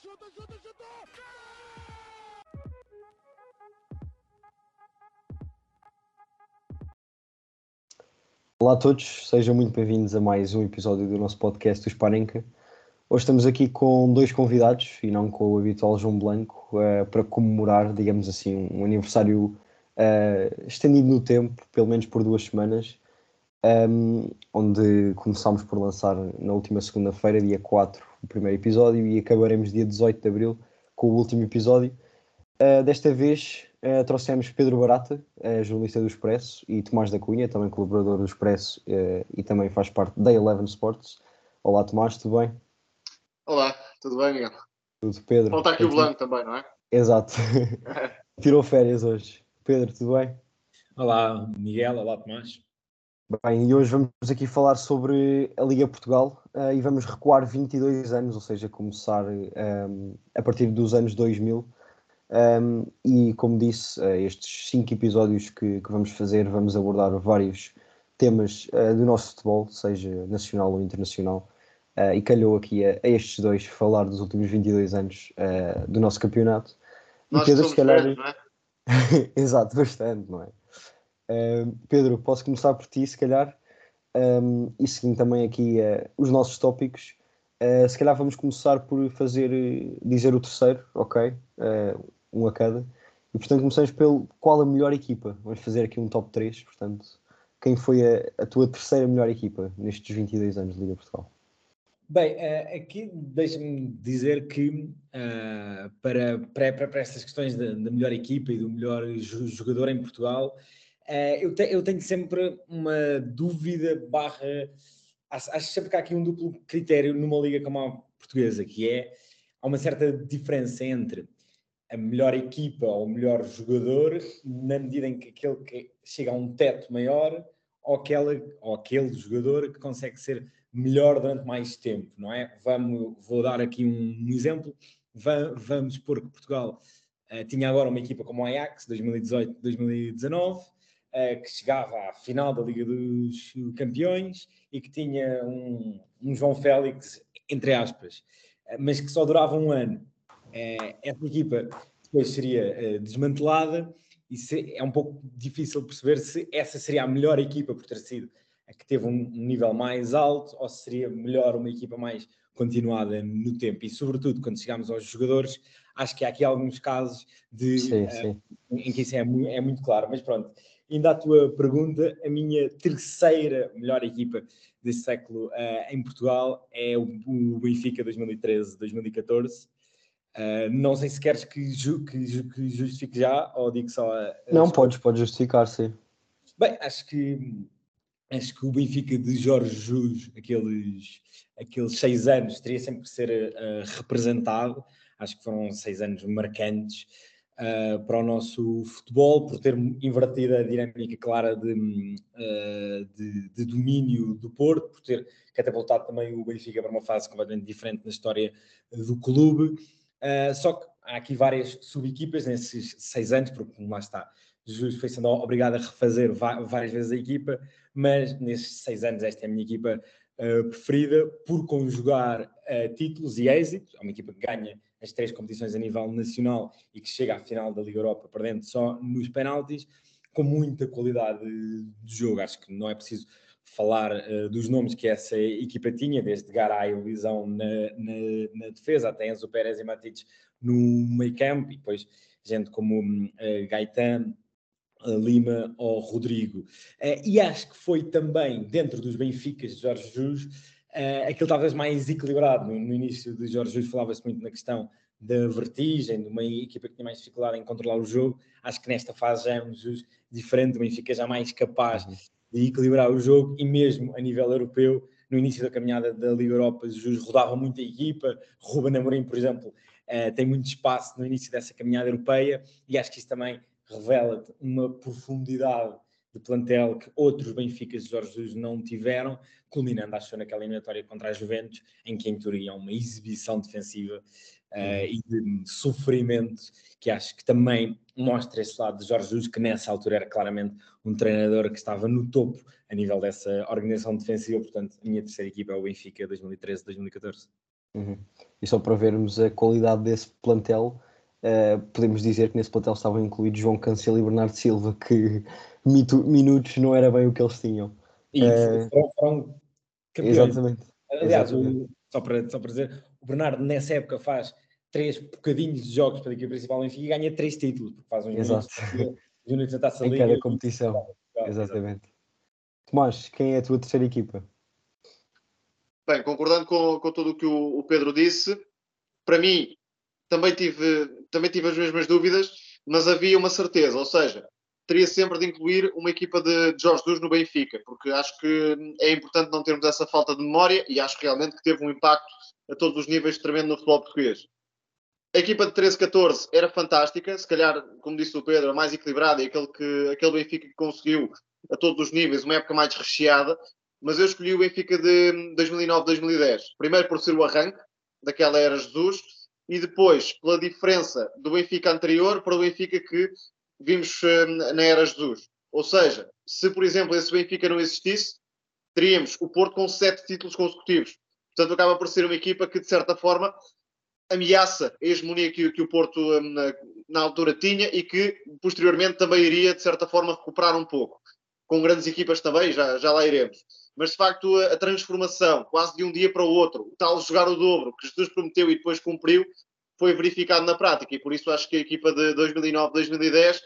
chuta, chuta, chuta! Olá a todos, sejam muito bem-vindos a mais um episódio do nosso podcast do Sparenca. Hoje estamos aqui com dois convidados e não com o habitual João Blanco uh, para comemorar, digamos assim, um aniversário uh, estendido no tempo, pelo menos por duas semanas, um, onde começámos por lançar na última segunda-feira, dia 4, o primeiro episódio e acabaremos dia 18 de abril com o último episódio. Uh, desta vez uh, trouxemos Pedro Barata, uh, jornalista do Expresso, e Tomás da Cunha, também colaborador do Expresso e também faz parte da Eleven Sports. Olá Tomás, tudo bem? Olá, tudo bem, Miguel? Tudo, Pedro. Falta aqui o Blanco também, não é? Exato. Tirou férias hoje. Pedro, tudo bem? Olá, Miguel. Olá, Tomás. Bem, e hoje vamos aqui falar sobre a Liga Portugal uh, e vamos recuar 22 anos, ou seja, começar um, a partir dos anos 2000. Um, e como disse, uh, estes cinco episódios que, que, vamos fazer, vamos abordar vários temas uh, do nosso futebol, seja nacional ou internacional. e calhou aqui a, a, estes dois falar dos últimos 22 anos do nosso campeonato. Nós e Pedro, se calhar. Velhos, não é? Exato, bastante, não é? Pedro, posso começar por ti, se calhar, um, e seguindo também aqui uh, os nossos tópicos. Uh, se calhar vamos começar por fazer, dizer o terceiro, ok? um a cada. E portanto começamos pelo qual a melhor equipa. Vamos fazer aqui um top 3, portanto, quem foi a, a tua terceira melhor equipa nestes 22 anos de Liga Portugal? Bem, aqui deixa-me dizer que para, para, para estas questões da, melhor equipa e do melhor jogador em Portugal, eu, te, eu, tenho sempre uma dúvida barra. Acho, acho sempre que há aqui um duplo critério numa liga como a portuguesa, que é há uma certa diferença entre a melhor equipa ou o melhor jogador, na medida em que aquele que chega a um teto maior ou, aquela, ou aquele jogador que consegue ser melhor durante mais tempo, não é? Vamos, vou dar aqui um, um exemplo. Va, vamos supor que Portugal uh, tinha agora uma equipa como o Ajax, 2018-2019, uh, que chegava à final da Liga dos Campeões e que tinha um, um João Félix, entre aspas, uh, mas que só durava um ano. Uh, essa equipa depois seria desmantelada e se, é um pouco difícil perceber se essa seria a melhor equipa por ter sido a que teve um, um nível mais alto ou se seria melhor uma equipa mais continuada no tempo e sobretudo quando chegamos aos jogadores acho que há aqui alguns casos de sim, sim. em que isso é, é muito claro mas pronto ainda à tua pergunta, a minha terceira melhor equipa deste século uh, em Portugal é o, o Benfica 2013-2014. Uh, não sei se queres que, ju que, que, justifique já ou digo só. A, a não, podes, podes justificar, sim. Bem, acho que acho que o Benfica de Jorge Jus, aqueles, aqueles seis anos, teria sempre que ser uh, representado. Acho que foram seis anos marcantes uh, para o nosso futebol, por ter invertido a dinâmica clara de, uh, de, de, domínio do Porto, por ter catapultado também o Benfica para uma fase completamente diferente na história do clube. Uh, só que há aqui várias sub-equipas nesses seis anos, porque lá está, Jesus foi sendo obrigado a refazer várias vezes a equipa, mas nesses seis anos esta é a minha equipa uh, preferida por conjugar uh, títulos e êxitos. É uma equipa que ganha as três competições a nível nacional e que chega à final da Liga Europa perdendo só nos penaltis, com muita qualidade de jogo. Acho que não é preciso falar uh, dos nomes que essa equipa tinha, desde Garay e Luizão na, na, na, defesa, até Enzo Pérez e Matites no meio campo, e depois gente como uh, Gaetan, uh, Lima ou Rodrigo. Uh, e acho que foi também, dentro dos Benficas de Jorge Jesus, uh, aquele talvez mais equilibrado. No, no início de Jorge Jesus falava-se muito na questão da vertigem, de uma equipa que tinha mais dificuldade em controlar o jogo. Acho que nesta fase já é um Jesus diferente, o Benfica já mais capaz uhum. de equilibrar o jogo e mesmo a nível europeu, no início da caminhada da Liga Europa, Jesus rodava muito a equipa, Ruben Amorim, por exemplo, uh, tem muito espaço no início dessa caminhada europeia e acho que isso também revela-te uma profundidade de plantel que outros Benficas de Jorge Jesus não tiveram, culminando, acho, naquela eliminatória contra a Juventus, em que em teoria é uma exibição defensiva uh, e de sofrimento, que acho que também mostra esse lado de Jorge Jesus, que nessa altura era claramente um treinador que estava no topo a nível dessa organização defensiva, portanto, a minha terceira equipa é o Benfica 2013-2014. Uhum. E só para vermos a qualidade desse plantel, uh, podemos dizer que nesse plantel estavam incluídos João Cancelo e Bernardo Silva, que minutos não era bem o que eles tinham. E uh, foram, foram campeões. Exatamente. Aliás, exatamente. O, só, para, só para dizer, o Bernardo nessa época faz três bocadinhos de jogos para a equipa principal e ganha três títulos, porque faz uns Exato. minutos, minutos na taça em cada competição. Exatamente. Tomás, quem é a tua terceira equipa? Bem, concordando com, com tudo o que o, o, Pedro disse, para mim também tive, também tive as mesmas dúvidas, mas havia uma certeza, ou seja, teria sempre de incluir uma equipa de, Jorge Jesus no Benfica, porque acho que é importante não termos essa falta de memória e acho realmente que teve um impacto a todos os níveis tremendo no futebol português. A equipa de 13-14 era fantástica, se calhar, como disse o Pedro, a mais equilibrada e aquele, que, aquele Benfica que conseguiu a todos os níveis uma época mais recheada, mas eu escolhi o Benfica de 2009-2010. Primeiro por ser o arranque daquela era Jesus e depois pela diferença do Benfica anterior para o Benfica que vimos hum, na era Jesus. Ou seja, se por exemplo esse Benfica não existisse, teríamos o Porto com sete títulos consecutivos. Portanto, acaba por ser uma equipa que, de certa forma, ameaça a hegemonia que, que o Porto hum, na, na, altura tinha e que posteriormente também iria, de certa forma, recuperar um pouco. Com grandes equipas também, já, já lá iremos mas de facto a, a, transformação, quase de um dia para o outro, o tal jogar o dobro que Jesus prometeu e depois cumpriu, foi verificado na prática e por isso acho que a equipa de 2009-2010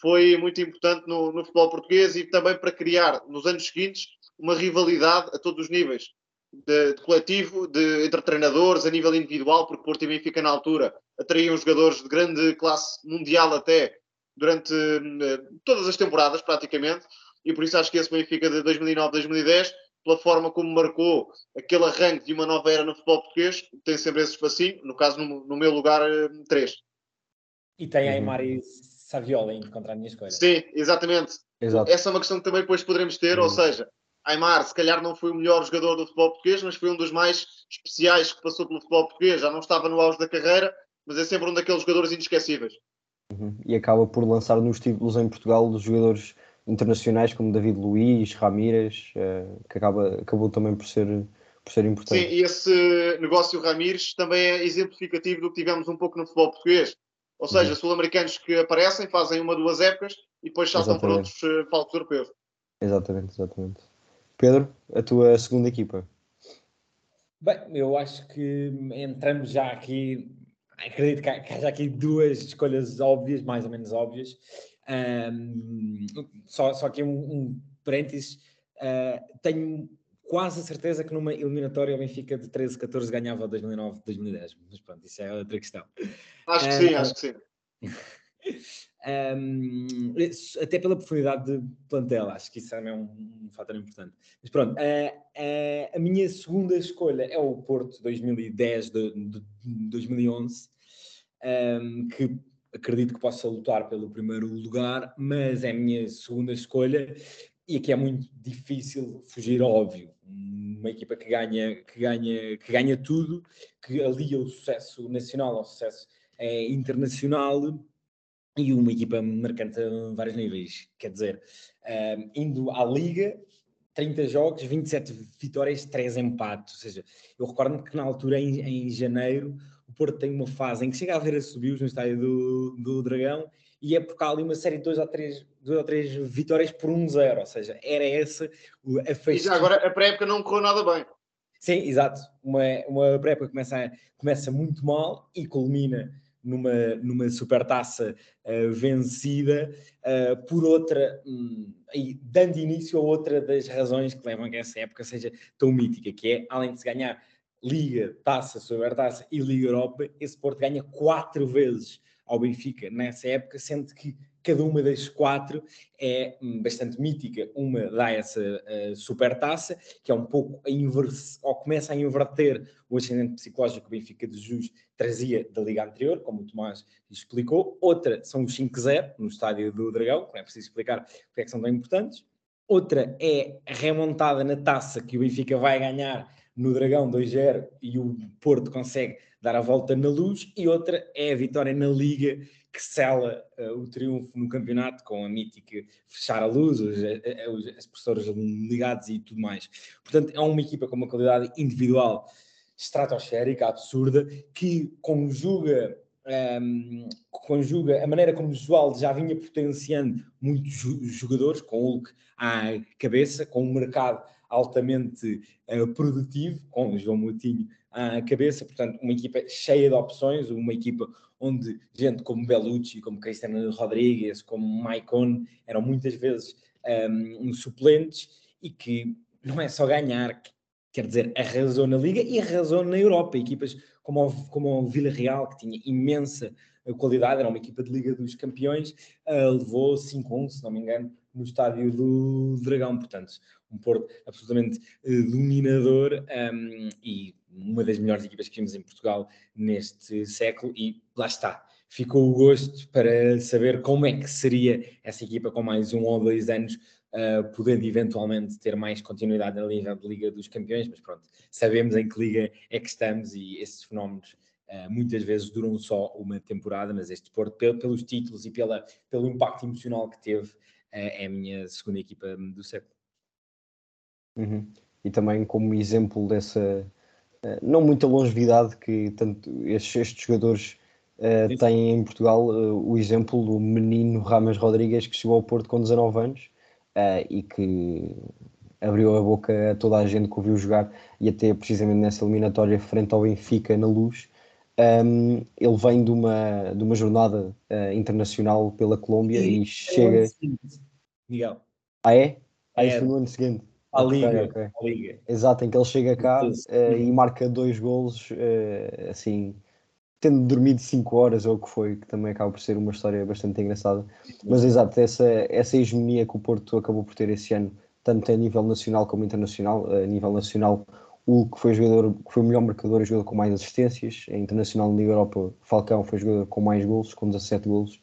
foi muito importante no, no, futebol português e também para criar nos anos seguintes uma rivalidade a todos os níveis. De, de coletivo, de, entre treinadores, a nível individual, porque Porto e Benfica na altura atraíam jogadores de grande classe mundial até durante uh, todas as temporadas praticamente, e por isso acho que esse Benfica de 2009-2010, pela forma como marcou aquele arranque de uma nova era no futebol português, tem sempre esse espacinho, no caso, no, no meu lugar, 3. E tem uhum. Aymar e Saviola indo contra a minha escolha. Sim, exatamente. Exato. Essa é uma questão que também depois poderemos ter, uhum. ou seja, Aymar se calhar não foi o melhor jogador do futebol português, mas foi um dos mais especiais que passou pelo futebol português. Já não estava no auge da carreira, mas é sempre um daqueles jogadores inesquecíveis. Uhum. E acaba por lançar nos títulos em Portugal dos jogadores internacionais como David Luiz, Ramírez, uh, que acaba, acabou também por ser, por ser importante. Sim, e esse negócio Ramírez também é exemplificativo do que tivemos um pouco no futebol português. Ou seja, uhum. sul-americanos que aparecem, fazem uma, duas épocas e depois saltam para outros uh, palcos europeus. Exatamente, exatamente. Pedro, a tua segunda equipa? Bem, eu acho que entramos já aqui, acredito que haja aqui duas escolhas óbvias, mais ou menos óbvias, um, só, só aqui um, um parênteses, uh, tenho quase a certeza que numa eliminatória o Benfica de 13, 14 ganhava 2009, 2010, mas pronto, isso é outra questão. Acho que uh, sim, acho que sim. Um, até pela profundidade de plantel, acho que isso também é um, um fator importante. Mas pronto, uh, uh, a minha segunda escolha é o Porto 2010, de, de, de 2011, um, que acredito que possa lutar pelo primeiro lugar, mas é a minha segunda escolha e aqui é muito difícil fugir óbvio. Uma equipa que ganha, que ganha, que ganha tudo, que alia o sucesso nacional ao sucesso é, internacional e uma equipa marcante a vários níveis. Quer dizer, um, indo à Liga, 30 jogos, 27 vitórias, 3 empates. Ou seja, eu recordo-me que na altura, em, em janeiro, Porto tem uma fase em que chega a ver a subios no estádio do, do Dragão e é por cá ali uma série de 2 ou 3 duas ou três vitórias por 1-0, um ou seja, era essa a festa. E já agora a pré-época não correu nada bem. Sim, exato. Uma, uma pré-época começa, começa muito mal e culmina numa, numa supertaça uh, vencida uh, por outra, um, e dando início a outra das razões que levam a que essa época seja tão mítica, que é, além de se ganhar Liga, Taça, Supertaça e Liga Europa, esse Porto ganha quatro vezes ao Benfica nessa época, sendo que cada uma das quatro é hum, bastante mítica. Uma dá essa uh, supertaça, que é um pouco a inverse, ou começa a inverter o ascendente psicológico que o Benfica de Jus trazia da liga anterior, como o Tomás explicou. Outra são os 5-0 no estádio do Dragão, que não é preciso explicar porque é que são tão importantes. Outra é a remontada na taça que o Benfica vai ganhar no Dragão 2-0 e o Porto consegue dar a volta na luz, e outra é a vitória na Liga que sela uh, o triunfo no campeonato com a mítica fechar a luz, os, os, as ligados e tudo mais. Portanto, é uma equipa com uma qualidade individual estratosférica, absurda, que conjuga, um, conjuga a maneira como o Joal já vinha potenciando muitos jogadores, com o Hulk à cabeça, com um mercado altamente uh, produtivo, com João Moutinho à cabeça, portanto, uma equipa cheia de opções, uma equipa onde gente como Bellucci, como Cristiano Rodrigues, como Maicon eram muitas vezes um, suplentes e que não é só ganhar, quer dizer, arrasou na Liga e arrasou na Europa. Equipas como o, como o Vila Real, que tinha imensa qualidade, era uma equipa de Liga dos Campeões, uh, levou 5-1, se não me engano, no estádio do Dragão. Portanto, um Porto absolutamente uh, dominador um, e uma das melhores equipas que vimos em Portugal neste século. E lá está, ficou o gosto para saber como é que seria essa equipa com mais um ou dois anos uh, podendo eventualmente ter mais continuidade na Liga, Liga dos Campeões, mas pronto, sabemos em que liga é que estamos e esses fenómenos uh, muitas vezes duram só uma temporada, mas este Porto, pelos títulos e pela, pelo impacto emocional que teve, é a minha segunda equipa do século. Uhum. E também como exemplo dessa não muita longevidade que tanto estes, estes jogadores uh, têm em Portugal, uh, o exemplo do menino Rames Rodrigues que chegou ao Porto com 19 anos uh, e que abriu a boca a toda a gente que o viu jogar e até precisamente nessa eliminatória frente ao Benfica na Luz. Um, ele vem de uma, de uma jornada uh, internacional pela Colômbia e, e chega. Miguel. Ah, é? Ah, é. no ano seguinte. A Liga, okay, okay. Liga. Exato, em que ele chega cá uh, e marca dois golos, uh, assim, tendo dormido 5 horas ou o que foi, que também acaba por ser uma história bastante engraçada. Mas exato, essa, essa hegemonia que o Porto acabou por ter esse ano, tanto a nível nacional como internacional, a nível nacional, o que foi, jogador, que foi o melhor marcador, jogador com mais assistências, a internacional na Liga Europa, Falcão foi jogador com mais golos, com 17 golos.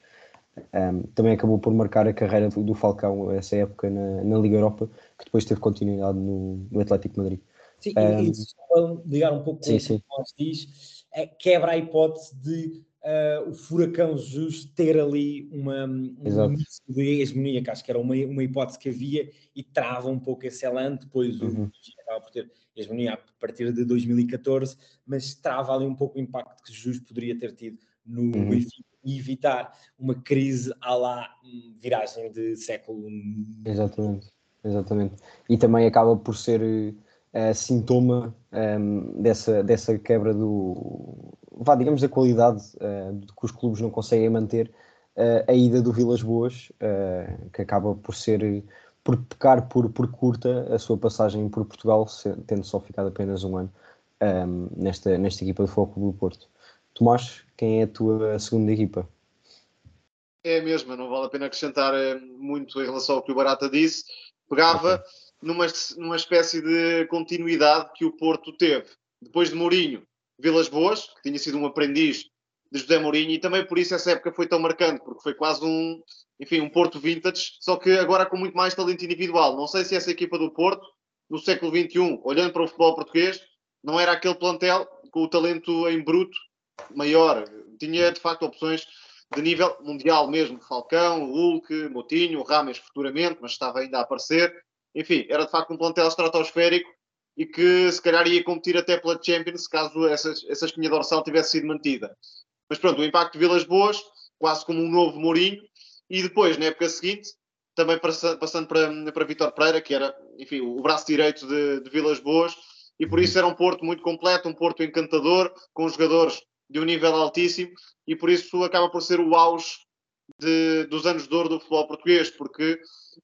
Um, também acabou por marcar a carreira do, do Falcão essa época na, na, Liga Europa, que depois teve continuidade no, no Atlético Madrid. Sim, um, e, e ligar um pouco com sim, o que diz, é, quebra a hipótese de uh, o furacão Jesus ter ali uma, um início de hegemonia, que acho que era uma, uma hipótese que havia e trava um pouco esse elan. Depois uhum. o acaba por ter hegemonia a partir de 2014, mas trava ali um pouco o impacto que Jesus poderia ter tido no uhum. Benfica e evitar uma crise à lá hum, viragem de século. Exatamente, exatamente. E também acaba por ser uh, sintoma um, dessa, dessa quebra do, vá, digamos, da qualidade uh, que os clubes não conseguem manter, uh, a ida do Vilas Boas, que acaba por ser, por pecar por, por curta a sua passagem por Portugal, tendo só ficado apenas um ano um, nesta, nesta equipa de Foco do Porto. Tomás, quem é a tua segunda equipa? É a mesma, não vale a pena acrescentar muito em relação ao que o Barata disse. Pegava okay numa, numa espécie de continuidade que o Porto teve. Depois de Mourinho, Vilas Boas, que tinha sido um aprendiz de José Mourinho, e também por isso essa época foi tão marcante, porque foi quase um, enfim, um Porto vintage, só que agora com muito mais talento individual. Não sei se essa equipa do Porto, no século XXI, olhando para o futebol português, não era aquele plantel com o talento em bruto maior. Tinha, de facto, opções de nível mundial mesmo. Falcão, Hulk, Motinho, Rames futuramente, mas estava ainda a aparecer enfim, era de facto um plantel estratosférico e que se calhar ia competir até pela Champions caso essa, essa espinha dorsal tivesse sido mantida. Mas pronto, o impacto de Vilas Boas, quase como um novo Mourinho, e depois, na época seguinte, também passando para, para Vitor Pereira, que era, enfim, o braço direito de, de Vilas Boas, e por isso era um Porto muito completo, um Porto encantador, com jogadores de um nível altíssimo, e por isso acaba por ser o auge de, dos anos de ouro do futebol português, porque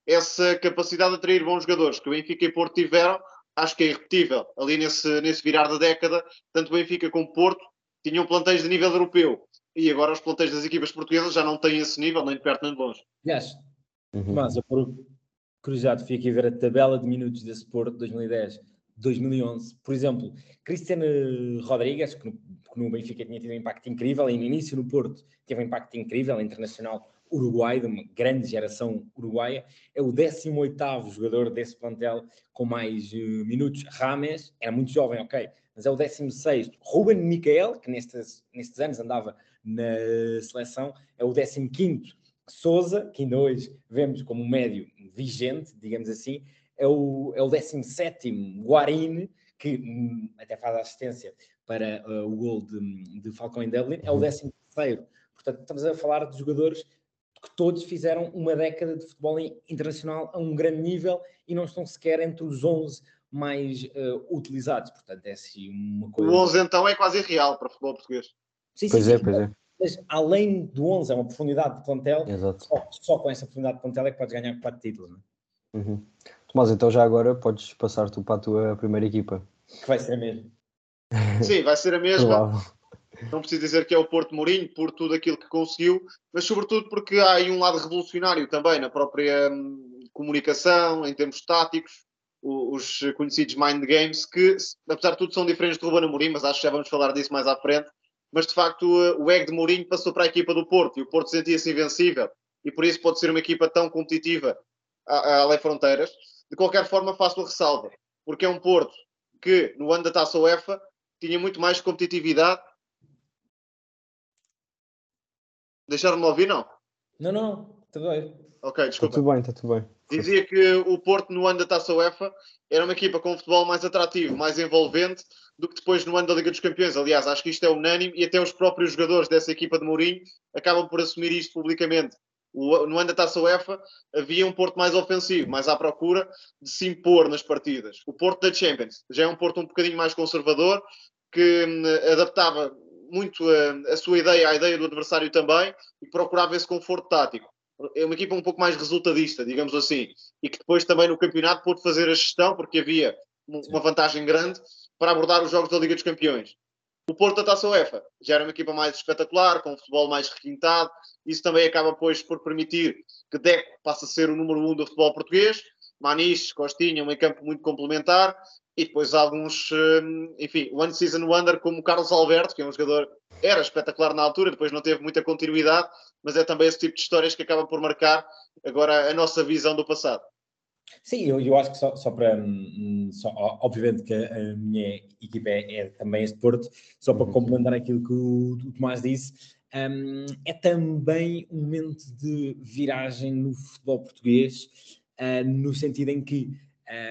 essa capacidade de atrair bons jogadores que o Benfica e Porto tiveram, acho que é irrepetível. Ali nesse, nesse virar da década, tanto Benfica como o Porto tinham plantéis de nível europeu. E agora os plantéis das equipas portuguesas já não têm esse nível, nem de perto nem de longe. Yes. Uhum. Mas eu por curiosidade fui aqui ver a tabela de minutos desse Porto 2010 2011. Por exemplo, Cristiano Rodrigues, que no, que no Benfica tinha tido um impacto incrível, e no início no Porto teve um impacto incrível, internacional Uruguai, de uma grande geração uruguaia, é o 18º jogador desse plantel com mais uh, minutos. Rames, era muito jovem, ok, mas é o 16º. Ruben Micael, que nestes, nestes anos andava na seleção, é o 15º. Souza, que ainda hoje vemos como médio vigente, digamos assim, é o, é o 17º. Guarine, que hum, até faz assistência para uh, o gol de, de Falcão em Dublin, é o 13 uhum. Portanto, estamos a falar de jogadores que todos fizeram uma década de futebol internacional a um grande nível e não estão sequer entre os 11 mais uh, utilizados. Portanto, é assim uma coisa. O 11 então é quase irreal para o futebol português. Sim, pois sim, é, sim. pois é. Mas além do 11, é uma profundidade de plantel. Só, só, com essa profundidade de plantel é que podes ganhar 4 títulos. Não é? Uhum. Tomás, então já agora podes passar tu para a tua primeira equipa. Que vai ser a mesma. Sim, vai ser a mesma. Não preciso dizer que é o Porto Mourinho por tudo aquilo que conseguiu, mas sobretudo porque há aí um lado revolucionário também na própria hum, comunicação, em termos táticos, os conhecidos mind games, que apesar de tudo são diferentes do Ruben Amorim, mas acho que já vamos falar disso mais à frente. Mas de facto o egg de Mourinho passou para a equipa do Porto e o Porto sentia-se invencível e por isso pode ser uma equipa tão competitiva além fronteiras. De qualquer forma, faço a ressalva, porque é um Porto que no ano da Taça UEFA tinha muito mais competitividade. Deixaram-me ouvir, não? Não, não, tudo bem. Ok, desculpa. Está tudo bem, está tudo bem. Dizia que o Porto, no ano da Taça UEFA, era uma equipa com um futebol mais atrativo, mais envolvente do que depois no ano da Liga dos Campeões. Aliás, acho que isto é unânime e até os próprios jogadores dessa equipa de Mourinho acabam por assumir isto publicamente. no ano da Taça UEFA havia um Porto mais ofensivo, mais à procura de se impor nas partidas. O Porto da Champions já é um Porto um bocadinho mais conservador, que hum, adaptava muito a, a sua ideia à ideia do adversário também e procurava esse conforto tático é uma equipa um pouco mais resultadista, digamos assim, e que depois também no campeonato pôde fazer a gestão, porque havia uma vantagem grande para abordar os jogos da Liga dos Campeões. O Porto da Taça UEFA já era uma equipa mais espetacular, com um futebol mais requintado, isso também acaba pois por permitir que Deco passe a ser o número um do futebol português, Maniche, Costinha, um meio campo muito complementar, e depois alguns, hum, enfim, One Season Wonder como o Carlos Alberto, que é um jogador, era espetacular na altura, depois não teve muita continuidade, mas é também esse tipo de histórias que acaba por marcar agora a nossa visão do passado. Sim, eu, eu acho que só, só para. Hum, só, obviamente que a minha equipa é, é, também este Porto, só para uhum. complementar aquilo que o, o Tomás disse, um, é também um momento de viragem no futebol português, uh, no sentido em que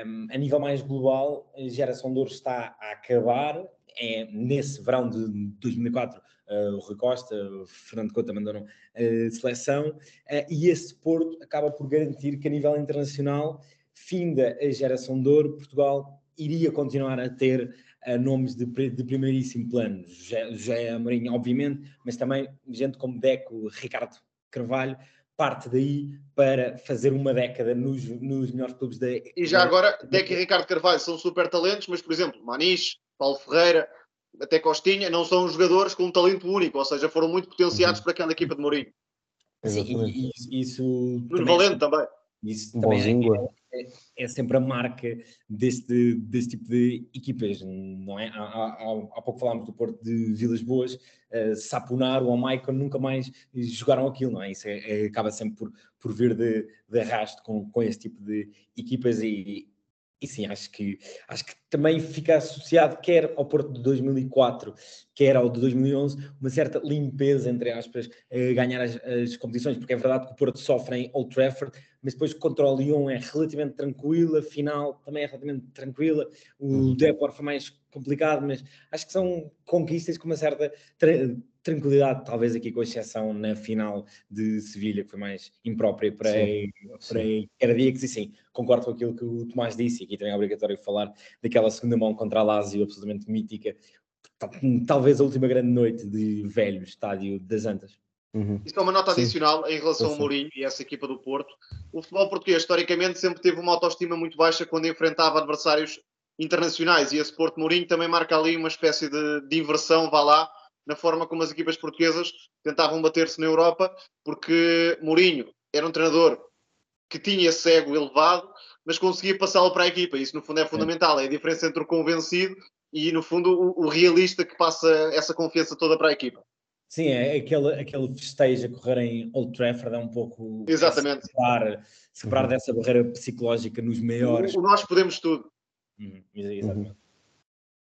um, a nível mais global, a geração de ouro está a acabar. É, nesse verão de 2004, uh, ah, o Rui Costa, o Fernando Couto abandonaram a seleção, uh, e esse Porto acaba por garantir que, a nível internacional, finda a geração de ouro, Portugal iria continuar a ter uh, nomes de, de, primeiríssimo plano. José Amorim, obviamente, mas também gente como Deco, Ricardo Carvalho, parte daí para fazer uma década nos, nos melhores clubes da. E já agora, Deco e Ricardo Carvalho são super talentos, mas, por exemplo, Maniche, Paulo Ferreira, até Costinha, não são jogadores com um talento único, ou seja, foram muito potenciados uhum. para aquela equipa de Mourinho. Sim, e, e isso. Valente também. Isso também é, é, é, sempre a marca deste, deste tipo de equipas, não é? Há, há, há pouco falámos do Porto de Vilas Boas, uh, Sapunar ou Maicon nunca mais jogaram aquilo, não é? Isso é, é, acaba sempre por, por vir de, de arrasto com, com esse tipo de equipas e, e sim, acho que, acho que também fica associado, quer ao Porto de 2004, quer ao de 2011, uma certa limpeza, entre aspas, a ganhar as, as, competições, porque é verdade que o Porto sofre em Old Trafford, mas depois contra o Lyon é relativamente tranquila, a final também é relativamente tranquila, o uhum. Depor foi mais complicado, mas acho que são conquistas com uma certa tranquilidade, talvez aqui com exceção na final de Sevilha, que foi mais imprópria para, para Cardíacos, e sim, concordo com aquilo que o Tomás disse, e aqui também é obrigatório falar daquela segunda mão contra a Lazio, absolutamente mítica, talvez a última grande noite de velho estádio das Antas. Uhum. Isso é uma nota adicional sim. em relação sim. ao Mourinho e essa equipa do Porto. O futebol português, historicamente, sempre teve uma autoestima muito baixa quando enfrentava adversários internacionais e esse Porto Mourinho também marca ali uma espécie de, de inversão, vá lá, na forma como as equipas portuguesas tentavam bater-se na Europa, porque Mourinho era um treinador que tinha esse ego elevado, mas conseguia passá-lo para a equipa. Isso, no fundo, é fundamental. É a diferença entre o convencido e, no fundo, o, o realista que passa essa confiança toda para a equipa. Sim, é aquele, aquele festejo a correr em Old Trafford é um pouco Exatamente. separar, separar uhum. dessa barreira psicológica nos maiores. O, o nós podemos tudo. Uhum. Exatamente. Uhum.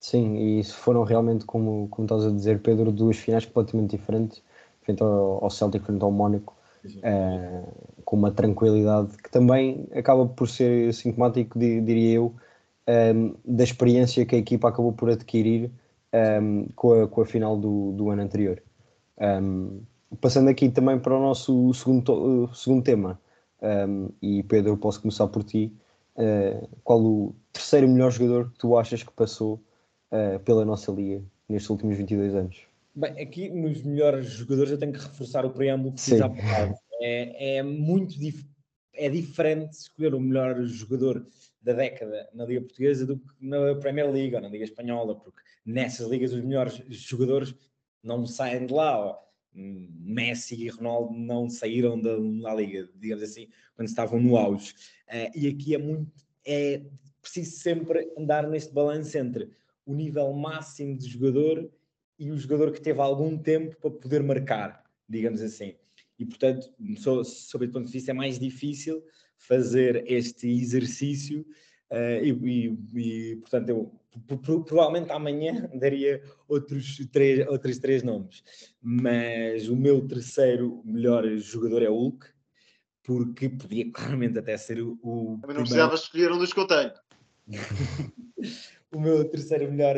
Sim, e isso foram realmente, como, como estás a dizer, Pedro, duas finais completamente diferentes, frente ao, ao Celtic, frente ao Mónaco, uh, com uma tranquilidade que também acaba por ser sintomático, diria eu, um, da experiência que a equipa acabou por adquirir um, com, a, com a final do, do ano anterior. Um, passando aqui também para o nosso segundo, uh, segundo tema, e Pedro, eu posso começar por ti. Uh, qual o terceiro melhor jogador que tu achas que passou uh, pela nossa liga nestes últimos 22 anos? Bem, aqui nos melhores jogadores eu tenho que reforçar o preâmbulo que fiz há bocado. É, é muito dif é diferente escolher o melhor jogador da década na Liga Portuguesa do que na Premier League ou na Liga Espanhola, porque nessas ligas os melhores jogadores não saem de lá. Messi e Ronaldo não saíram da, da liga, digamos assim, quando estavam no auge. Uh, e aqui é muito, é preciso sempre andar neste balanço entre o nível máximo de jogador e o jogador que teve algum tempo para poder marcar, digamos assim. E, portanto, so, sob esse ponto de vista, é mais difícil fazer este exercício uh, e, e, e, portanto, eu provavelmente amanhã daria outros três, outros três nomes, mas o meu terceiro melhor jogador é o Hulk, porque podia claramente até ser o. o Também não precisava escolher um dos que eu tenho. o meu terceiro melhor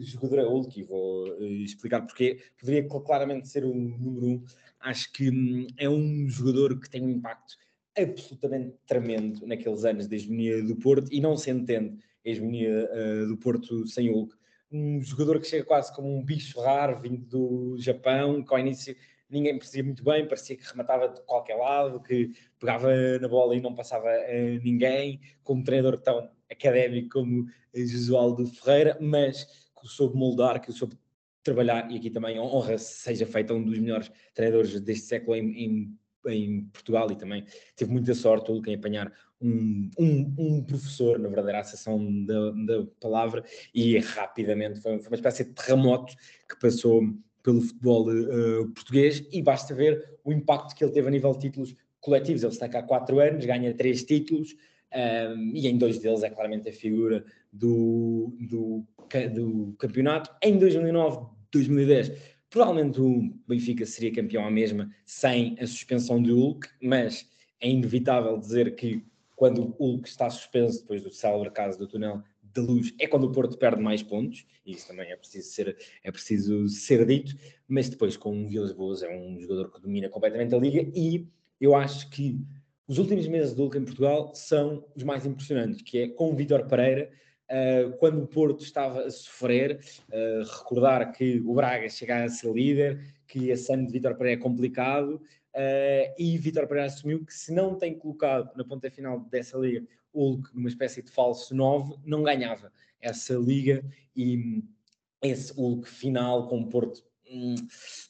jogador é o Hulk, e vou eh, explicar porque poderia claramente ser o número um. Acho que hum, é um jogador que tem um impacto absolutamente tremendo naqueles anos da hegemonia do Porto e não se entende a hegemonia uh, do Porto sem Hulk. Um jogador que chega quase como um bicho raro vindo do Japão, que ao início ninguém percebia muito bem, parecia que rematava de qualquer lado, que pegava na bola e não passava a ninguém, como treinador tão académico como Josualdo Ferreira, mas que soube moldar, que soube trabalhar, e aqui também honra seja feita um dos melhores treinadores deste século em, em, em Portugal e também teve muita sorte o em apanhar um, um, um, professor, na verdadeira acessão da, da palavra, e rapidamente foi, foi, uma espécie de terremoto que passou pelo futebol uh, português e basta ver o impacto que ele teve a nível de títulos coletivos. Ele está cá há quatro anos, ganha três títulos um, ehm, e em dois deles é claramente a figura do, do, do campeonato. Em 2009, 2010, provavelmente o Benfica seria campeão à mesma sem a suspensão do Hulk, mas é inevitável dizer que quando o Hulk está suspenso depois do célebre caso do túnel da luz é quando o Porto perde mais pontos, e isso também é preciso ser, é preciso ser dito, mas depois com o Vilas Boas é um jogador que domina completamente a liga e eu acho que os últimos meses do Hulk em Portugal são os mais impressionantes, que é com o Vítor Pereira, uh, quando o Porto estava a sofrer, uh, recordar que o Braga chegava a ser líder, que esse ano de Vítor Pereira é complicado, Uh, e Vitor Pereira assumiu que se não tem colocado na ponta final dessa liga Hulk numa espécie de falso 9, não ganhava essa liga e esse Hulk final com o Porto hum,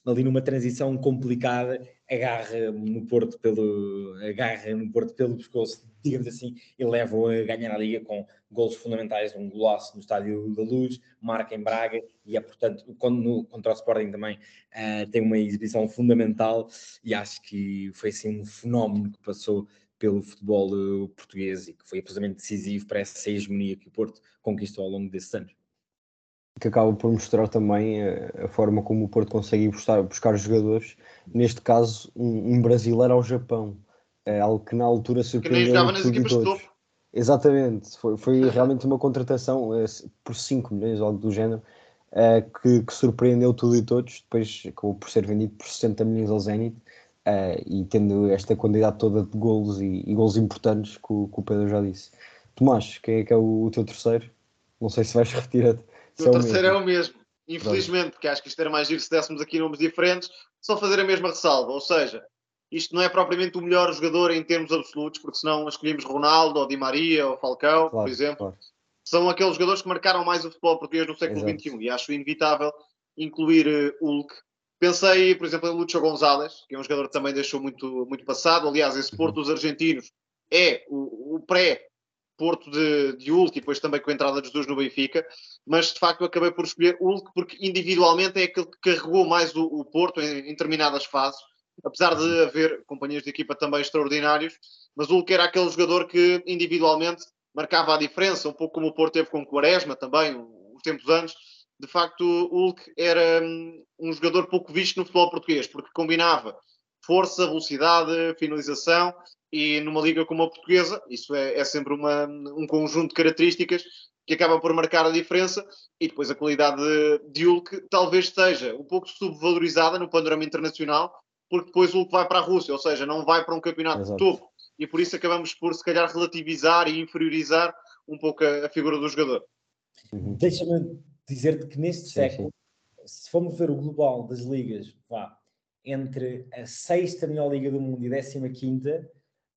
ali numa transição complicada agarra no Porto pelo agarra no Porto pelo pescoço digamos assim e leva-o a ganhar a liga com gols fundamentais um golaço no Estádio da Luz marca em Braga e é portanto no, contra o Sporting também uh, tem uma exibição fundamental e acho que foi assim um fenómeno que passou pelo futebol uh, português e que foi absolutamente decisivo para essa hegemonia que o Porto conquistou ao longo desses anos. Que acaba por mostrar também a, eh, a forma como o Porto consegue buscar, buscar jogadores, neste caso um, um, brasileiro ao Japão, é algo que na altura surpreendeu que topo. Exatamente, foi, foi realmente uma contratação é, por 5 milhões algo do género, é, que, que, surpreendeu tudo e todos, depois acabou por ser vendido por 60 milhões ao Zenit, e tendo esta quantidade toda de golos e, e golos importantes que o, que o, Pedro já disse. Tomás, quem é que é o, o teu terceiro? Não sei se vais repetir. O é terceiro é o mesmo, infelizmente, porque acho que isto era mais giro se dessemos aqui nomes diferentes, só fazer a mesma ressalva, ou seja, isto não é propriamente o melhor jogador em termos absolutos, porque senão escolhemos Ronaldo, ou Di Maria, ou Falcão, claro, por exemplo. Claro. São aqueles jogadores que marcaram mais o futebol português no século XXI e acho inevitável incluir uh, Hulk Pensei, por exemplo, em Lúcio Gonzalez, que é um jogador que também deixou muito, muito passado. Aliás, esse Porto dos argentinos é o, o pré-Porto de, de Hulk e depois também com a entrada dos dois no Benfica. Mas, de facto, acabei por escolher Hulk porque individualmente é aquele que carregou mais o, o Porto em, em determinadas fases. Apesar de haver companheiros de equipa também extraordinários, mas o Hulk era aquele jogador que individualmente marcava a diferença, um pouco como o Porto teve com o Quaresma também, uns tempos antes de facto, o Hulk era hum, um jogador pouco visto no futebol português, porque combinava força, velocidade, finalização e numa liga como a portuguesa, isso é, é sempre uma, um conjunto de características que acaba por marcar a diferença e depois a qualidade de, de Hulk talvez esteja um pouco subvalorizada no panorama internacional, porque depois o Hulk vai para a Rússia, ou seja, não vai para um campeonato Exato. de topo e por isso acabamos por se calhar relativizar e inferiorizar um pouco a, a figura do jogador. Uhum. Deixa-me dizer-te que neste sim, século, sim. se formos ver o global das ligas, vá, entre a sexta melhor liga do mundo e a décima quinta,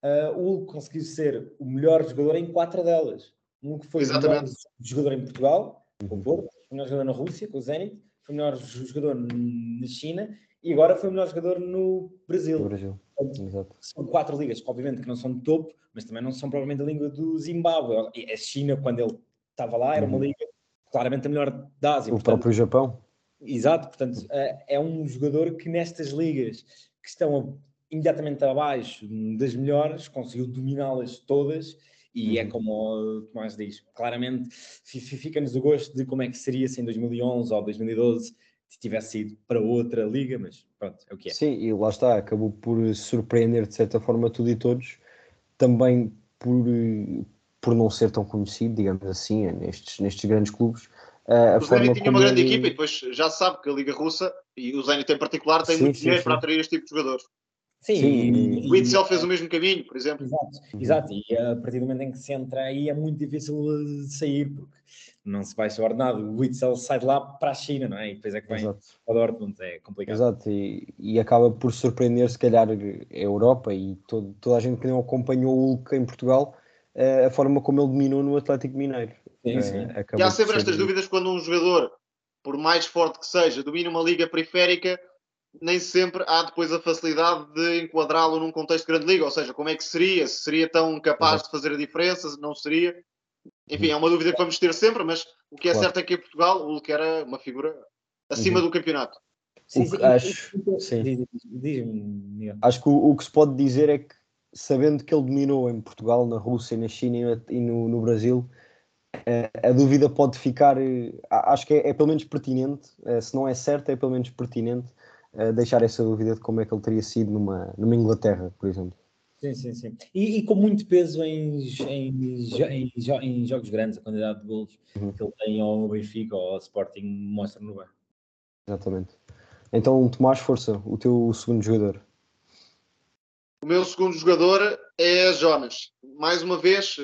uh, o Hulk conseguiu ser o melhor jogador em quatro delas. Um que foi Exatamente. o melhor jogador em Portugal, com o Porto, o melhor jogador na Rússia, com o Zenit, foi o melhor jogador na China e agora foi o melhor jogador no Brasil. No Brasil. Exato. São quatro ligas, obviamente que não são de topo, mas também não são provavelmente a língua do Zimbábue. A China, quando ele estava lá, era uma uhum. liga claramente a melhor da Ásia. O portanto, próprio Japão. Exato, portanto, é, é um jogador que nestas ligas que estão imediatamente abaixo das melhores, conseguiu dominá-las todas e é uhum. como o Tomás diz, claramente fica-nos o gosto de como é que seria se em 2011 ou 2012 tivesse ido para outra liga, mas pronto, é o que é. Sim, e lá está, acabou por surpreender de certa forma tudo e todos, também por, por não ser tão conhecido, digamos assim, nestes, nestes grandes clubes. A o Zenit tinha uma grande ele... equipa e depois já sabe que a Liga Russa e o Zenit em particular tem sim, muito sim, dinheiro sim. para atrair este tipo de jogadores. Sim, Sim. o Witzel fez o mesmo caminho, por exemplo. Exato, exato, e a partir do momento em que se entra aí é muito difícil de sair, porque não se baixa o ordenado. O Witzel sai de lá para a China, não é? E depois é que vem Exato. ao Dortmund, é complicado. Exato, e, e acaba por surpreender, se calhar, a Europa e todo, toda a gente que não acompanhou o Hulk em Portugal, eh, a forma como ele dominou no Atlético Mineiro. Sim, sim. Eh, e há sempre estas dúvidas quando um jogador, por mais forte que seja, domina uma liga periférica nem sempre há depois a facilidade de enquadrá-lo num contexto de grande liga, ou seja, como é que seria? Se seria tão capaz de fazer a diferença? Não seria? Enfim, é uma dúvida que vamos ter sempre, mas o que é claro. certo é que em Portugal o Hulk era uma figura acima uhum. do campeonato. Sim, sim, acho, sim. acho que o, o, que se pode dizer é que, sabendo que ele dominou em Portugal, na Rússia, na China e no, no Brasil, a, a dúvida pode ficar, eh, acho que é, é pelo menos pertinente, eh, se não é certo, é pelo menos pertinente deixar essa dúvida de como é que ele teria sido numa, numa Inglaterra, por exemplo. Sim, sim, sim. E, e com muito peso em, em, em, em, jogos grandes, a quantidade de gols uhum. que ele tem ao Benfica ou ao Sporting mostra no bar. Exatamente. Então, Tomás, força, o teu segundo jogador. O meu segundo jogador é Jonas. Mais uma vez,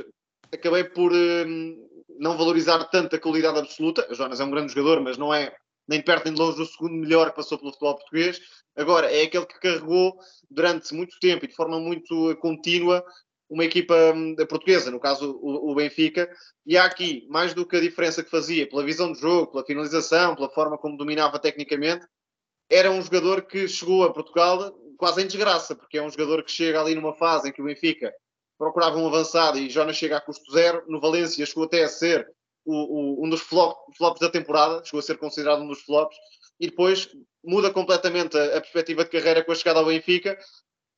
acabei por hum, não valorizar tanto a qualidade absoluta. Jonas é um grande jogador, mas não é nem perto nem de longe o segundo melhor que passou pelo futebol português. Agora, é aquele que carregou durante muito tempo e de forma muito contínua uma equipa hum, portuguesa, no caso o, Benfica, e há aqui, mais do que a diferença que fazia pela visão de jogo, pela finalização, pela forma como dominava tecnicamente, era um jogador que chegou a Portugal quase em desgraça, porque é um jogador que chega ali numa fase em que o Benfica procurava um avançado e Jonas chega a custo zero, no Valência chegou até a ser o, o, um dos flop, flops da temporada, chegou a ser considerado um dos flops, e depois muda completamente a, a perspectiva de carreira com a chegada ao Benfica.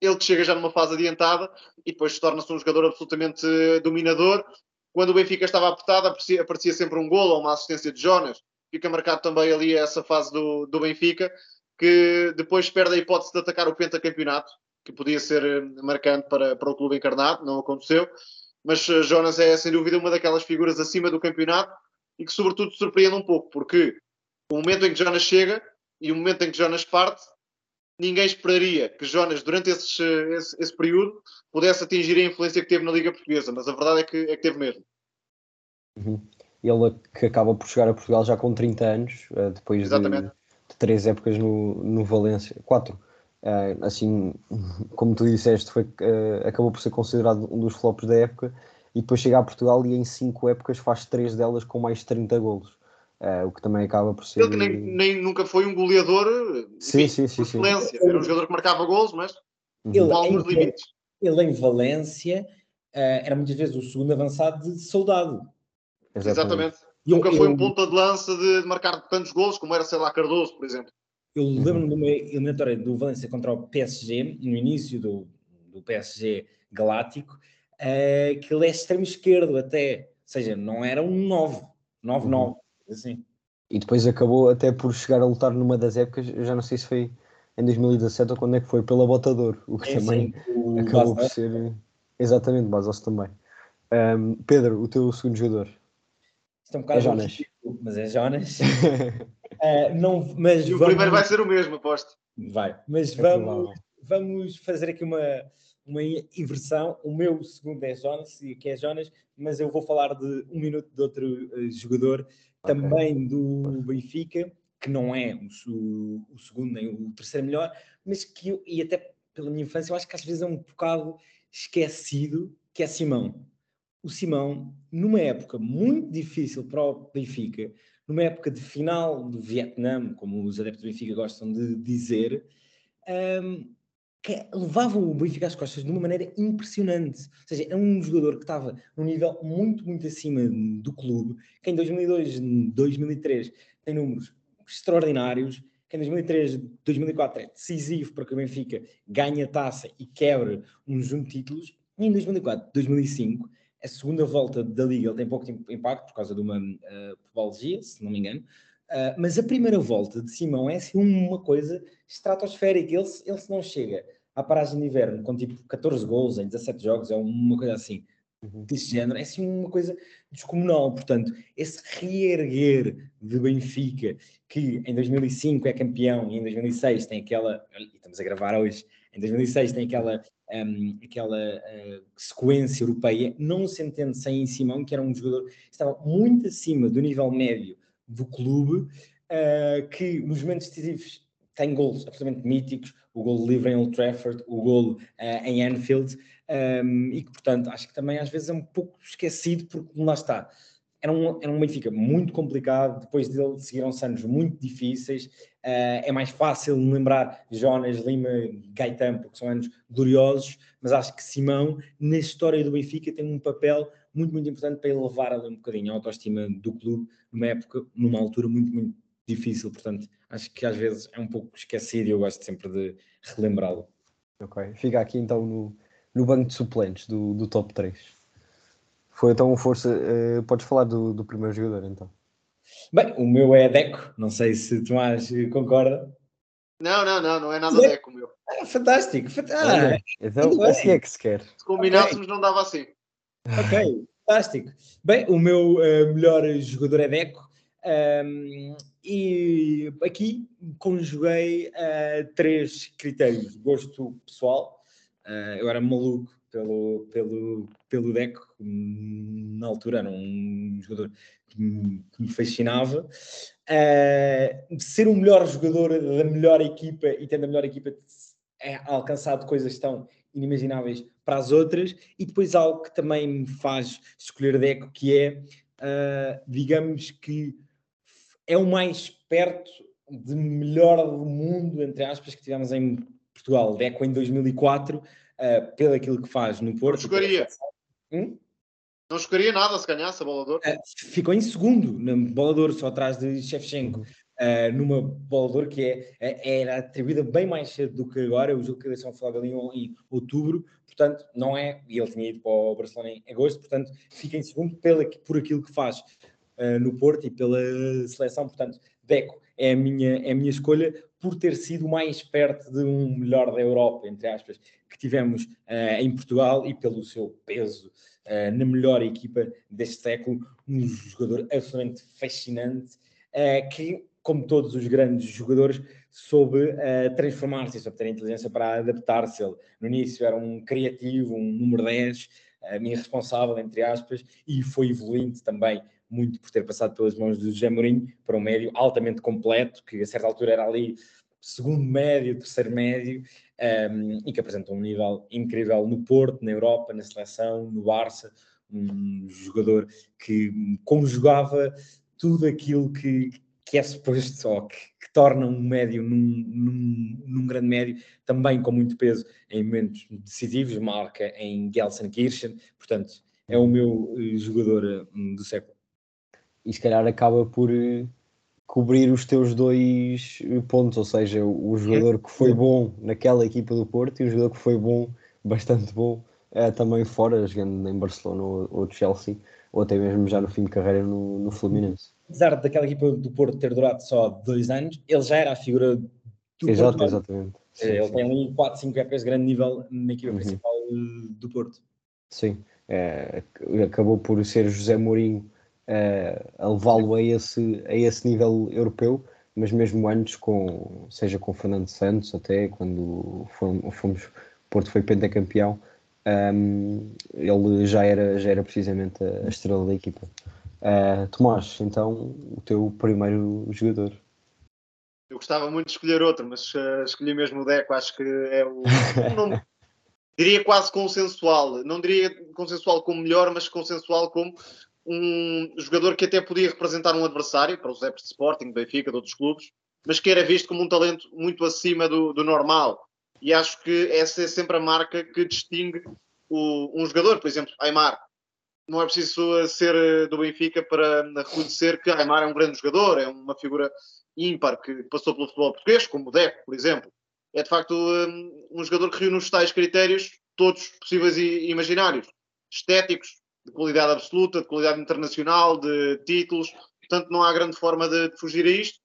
Ele chega já numa fase adiantada e depois torna-se um jogador absolutamente dominador. Quando o Benfica estava apertado, aparecia, aparecia sempre um gol ou uma assistência de Jonas. Fica marcado também ali essa fase do, do Benfica, que depois perde a hipótese de atacar o pentacampeonato, que podia ser eh, marcante para, para o clube encarnado, não aconteceu mas eh, Jonas é sem dúvida uma daquelas figuras acima do campeonato e que sobretudo surpreende um pouco, porque o momento em que Jonas chega e o momento em que Jonas parte, ninguém esperaria que Jonas, durante esses, eh, esse, esse, período, pudesse atingir a influência que teve na Liga Portuguesa, mas a verdade é que, é que teve mesmo. Uhum. Ele que acaba por chegar a Portugal já com 30 anos, eh, depois de, de, três épocas no, no Valência, quatro, assim, como tu disseste, foi, uh, acabou por ser considerado um dos flops da época e depois chega a Portugal e em cinco épocas faz três delas com mais de 30 golos. Uh, o que também acaba por ser. Ele nem, nem nunca foi um goleador sim, sim, sim, sim. Era um jogador que marcava golos, mas uhum. ele, com alguns em, limites. Ele em Valência era muitas vezes o segundo avançado de soldado. Exatamente. Exatamente. Nunca foi um ponta de lança de marcar tantos golos como era, sei lá, Cardoso, por exemplo. Eu uhum. lembro-me de uma eliminatória do Valência contra o PSG, no início do, do PSG Galáctico, uh, que ele é extremo esquerdo até, ou seja, não era um 9, 9-9, uhum. assim. E depois acabou até por chegar a lutar numa das épocas, já não sei se foi em 2017 ou quando é que foi, pela Botador, o que sim, também... Sim. O Acabou por ser. Exatamente, Bastos também. Um, Pedro, o teu segundo jogador. Isto é um bocado É Jonas. Mas é Jonas. Ah, não, mas E o vamos- primeiro vai ser o mesmo, aposto. Vai. Mas É vamos, provável. vamos fazer aqui uma, uma inversão. O meu segundo é Jonas, que é Jonas, mas eu vou falar de um minuto de outro eh, jogador, Ok. também do Benfica, que não é o, su- o segundo nem o terceiro melhor, mas que eu, e até pela minha infância, eu acho que às vezes é um bocado esquecido, que é Simão. O Simão, numa época muito difícil para o Benfica, numa época de final do Vietnã, como os adeptos do Benfica gostam de dizer, hum, que levavam o Benfica às costas de uma maneira impressionante. Ou seja, é um jogador que estava num nível muito, muito acima do clube, que em 2002, 2003 tem números extraordinários, que em 2003, 2004 é decisivo para que o Benfica ganhe a taça e quebre um conjunto de títulos, e em 2004, 2005, a segunda volta da Liga ele tem pouco impacto por causa de uma uh, pubalgia, se não me engano, Uh, mas a primeira volta de Simão é assim uma coisa estratosférica. Ele, ele se não chega à paragem de inverno com tipo 14 gols em 17 jogos, é uma coisa assim, Uhum. desse género, é assim uma coisa descomunal. Portanto, esse reerguer de Benfica, que em 2005 é campeão e em 2006 tem aquela, e estamos a gravar hoje, em 2006 tem aquela, hum, aquela uh, sequência europeia, não se entende sem Simão, que era um jogador que estava muito acima do nível médio do clube, uh, que nos momentos decisivos tem gols absolutamente míticos, o gol livre em Old Trafford, o gol uh, em Anfield, um, e que, portanto, acho que também às vezes é um pouco esquecido, porque lá está. Era um, era um Benfica muito complicado, depois dele seguiram-se anos muito difíceis, uh, é mais fácil lembrar Jonas, Lima, Gaetan, porque são anos gloriosos, mas acho que Simão, na história do Benfica, tem um papel muito, muito importante para elevar ali um bocadinho a autoestima do clube, numa época, numa altura muito, muito difícil, portanto, acho que às vezes é um pouco esquecido e eu gosto sempre de relembrá-lo. Ok, fica aqui então no, no banco de suplentes do, do top 3. Foi então força. eh, podes falar do, do primeiro jogador então. Bem, o meu é Deco, não sei se Tomás concorda. Não, não, não, não é nada deco o meu. Ah, fantástico, fant- ah, então assim é que se quer. Se combinássemos, não dava assim. ok, fantástico. Bem, o meu eh, melhor jogador é Deco. ahm, e aqui conjuguei eh, três critérios. Gosto pessoal, eh, eu era maluco pelo, pelo, pelo Deco, na altura era um jogador que me, que me fascinava. Eh, ser o melhor jogador da melhor equipa e tendo a melhor equipa é alcançado coisas tão inimagináveis para as outras e depois algo que também me faz escolher Deco que é ah, digamos que é o mais perto de melhor do mundo entre aspas que tivemos em Portugal Deco em 2004 ah, pelo aquilo que faz no Porto jogaria. Hum? Não escolheria nada se ganhasse a bola de ouro. Uh, ficou em segundo na bola de ouro, só atrás de Shevchenko, uh, numa bola de ouro que é, é- era atribuída bem mais cedo do que agora. O jogo que eles são falado ali em, em outubro, portanto, não é. E ele tinha ido para o Barcelona em agosto, portanto, fica em segundo pela, por aquilo que faz uh, no Porto e pela seleção. Portanto, Deco é a minha, é a minha escolha por ter sido mais perto de um melhor da Europa, entre aspas, que tivemos uh, em Portugal e pelo seu peso uh, na melhor equipa deste século, um jogador absolutamente fascinante, uh, que, como todos os grandes jogadores, soube transformar-se, soube ter inteligência para adaptar-se. Ele, no início, era um criativo, um número 10, uh, irresponsável, entre aspas, e foi evoluindo também muito por ter passado pelas mãos do José Mourinho para um médio altamente completo, que a certa altura era ali segundo médio, terceiro médio, um, e que apresenta um nível incrível no Porto, na Europa, na seleção, no Barça, um jogador que conjugava tudo aquilo que, que é suposto só, que, que torna um médio num, num, num, grande médio, também com muito peso em momentos decisivos, marca em Gelsenkirchen, portanto é o meu uh, jogador uh, do século. E se calhar acaba por uh, cobrir os teus dois pontos, ou seja, o jogador que foi bom naquela equipa do Porto e o jogador que foi bom, bastante bom, uh, também fora, jogando em Barcelona ou, ou Chelsea, ou até mesmo já no fim de carreira no, no Fluminense. Apesar daquela equipa do Porto ter durado só dois anos, ele já era a figura do Exato, Porto. exatamente. Sim, Ele sim. tem ali 4, 5 épocas de grande nível na equipa Uhum. principal eh, do Porto. Sim, é, acabou por ser José Mourinho é, a levá-lo a esse, a esse nível europeu, mas mesmo antes, com, seja com Fernando Santos, até quando fomos, fomos Porto foi pentacampeão, hum, ele já era, já era precisamente a, a estrela da equipa. Eh, Tomás, então, o teu primeiro jogador. Eu gostava muito de escolher outro, mas eh, escolhi mesmo o Deco. Acho que é o. um nome- diria quase consensual. Não diria consensual como melhor, mas consensual como um jogador que até podia representar um adversário para os adeptos de Sporting, Benfica, de outros clubes, mas que era visto como um talento muito acima do, do normal. E acho que essa é sempre a marca que distingue o- um jogador. Por exemplo, Aymar. Não é preciso ser eh, do Benfica para reconhecer que Aymar é um grande jogador, é uma figura ímpar que passou pelo futebol português, como o Deco, por exemplo. É de facto um, um jogador que reúne os tais critérios, todos possíveis e imaginários, estéticos, de qualidade absoluta, de qualidade internacional, de títulos. Portanto, não há grande forma de, de fugir a isto.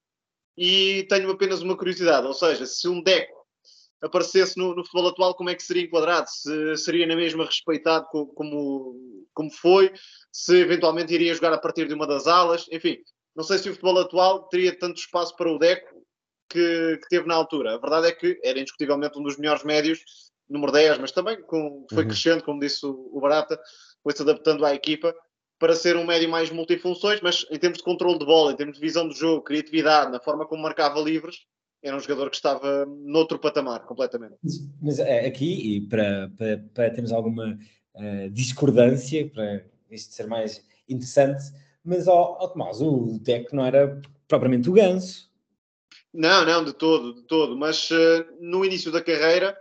E tenho apenas uma curiosidade, ou seja, se um Deco aparecesse no, no futebol atual, como é que seria enquadrado? Se seria na mesma respeitado co- como, como foi? Se eventualmente iria jogar a partir de uma das alas? Enfim, não sei se o futebol atual teria tanto espaço para o Deco que, que teve na altura. A verdade é que era indiscutivelmente um dos melhores médios, número 10, mas também com, foi Uhum. crescendo, como disse o, o Barata, foi-se adaptando à equipa para ser um médio mais multifunções, mas em termos de controle de bola, em termos de visão do jogo, criatividade, na forma como marcava livres, era um jogador que estava noutro patamar, completamente. Mas, é, aqui, e para, para, para termos alguma eh, discordância, para isto ser mais interessante, mas ao, ao Tomás, o Deco não era propriamente o ganso. Não, não, de todo, de todo. Mas eh, no início da carreira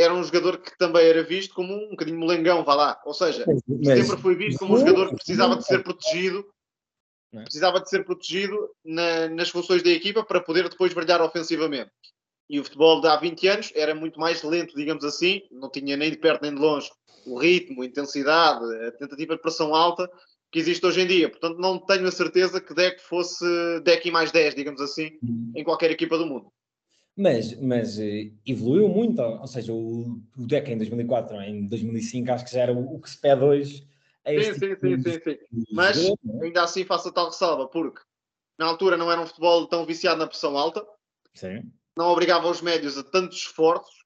era um jogador que também era visto como um bocadinho molengão, vá lá. Ou seja, Mas- sempre foi visto como um jogador que precisava de ser protegido, é? precisava de ser protegido na- nas funções da equipa para poder depois brilhar ofensivamente. E o futebol de há 20 anos era muito mais lento, digamos assim, não tinha nem de perto nem de longe o ritmo, a intensidade, a tentativa de pressão alta que existe hoje em dia. Portanto, não tenho a certeza que Deck fosse Deck e mais 10, digamos assim, em qualquer equipa do mundo. Mas, mas eh, evoluiu muito, ou seja, o, o Deco em 2004, não é? em 2005, acho que já era o, o que se pede hoje Sim, sim, tipo sim, de- sim, sim. de Mas é? ainda assim faço a tal ressalva, porque na altura não era um futebol tão viciado na pressão alta, Sim. não obrigava os médios a tantos esforços.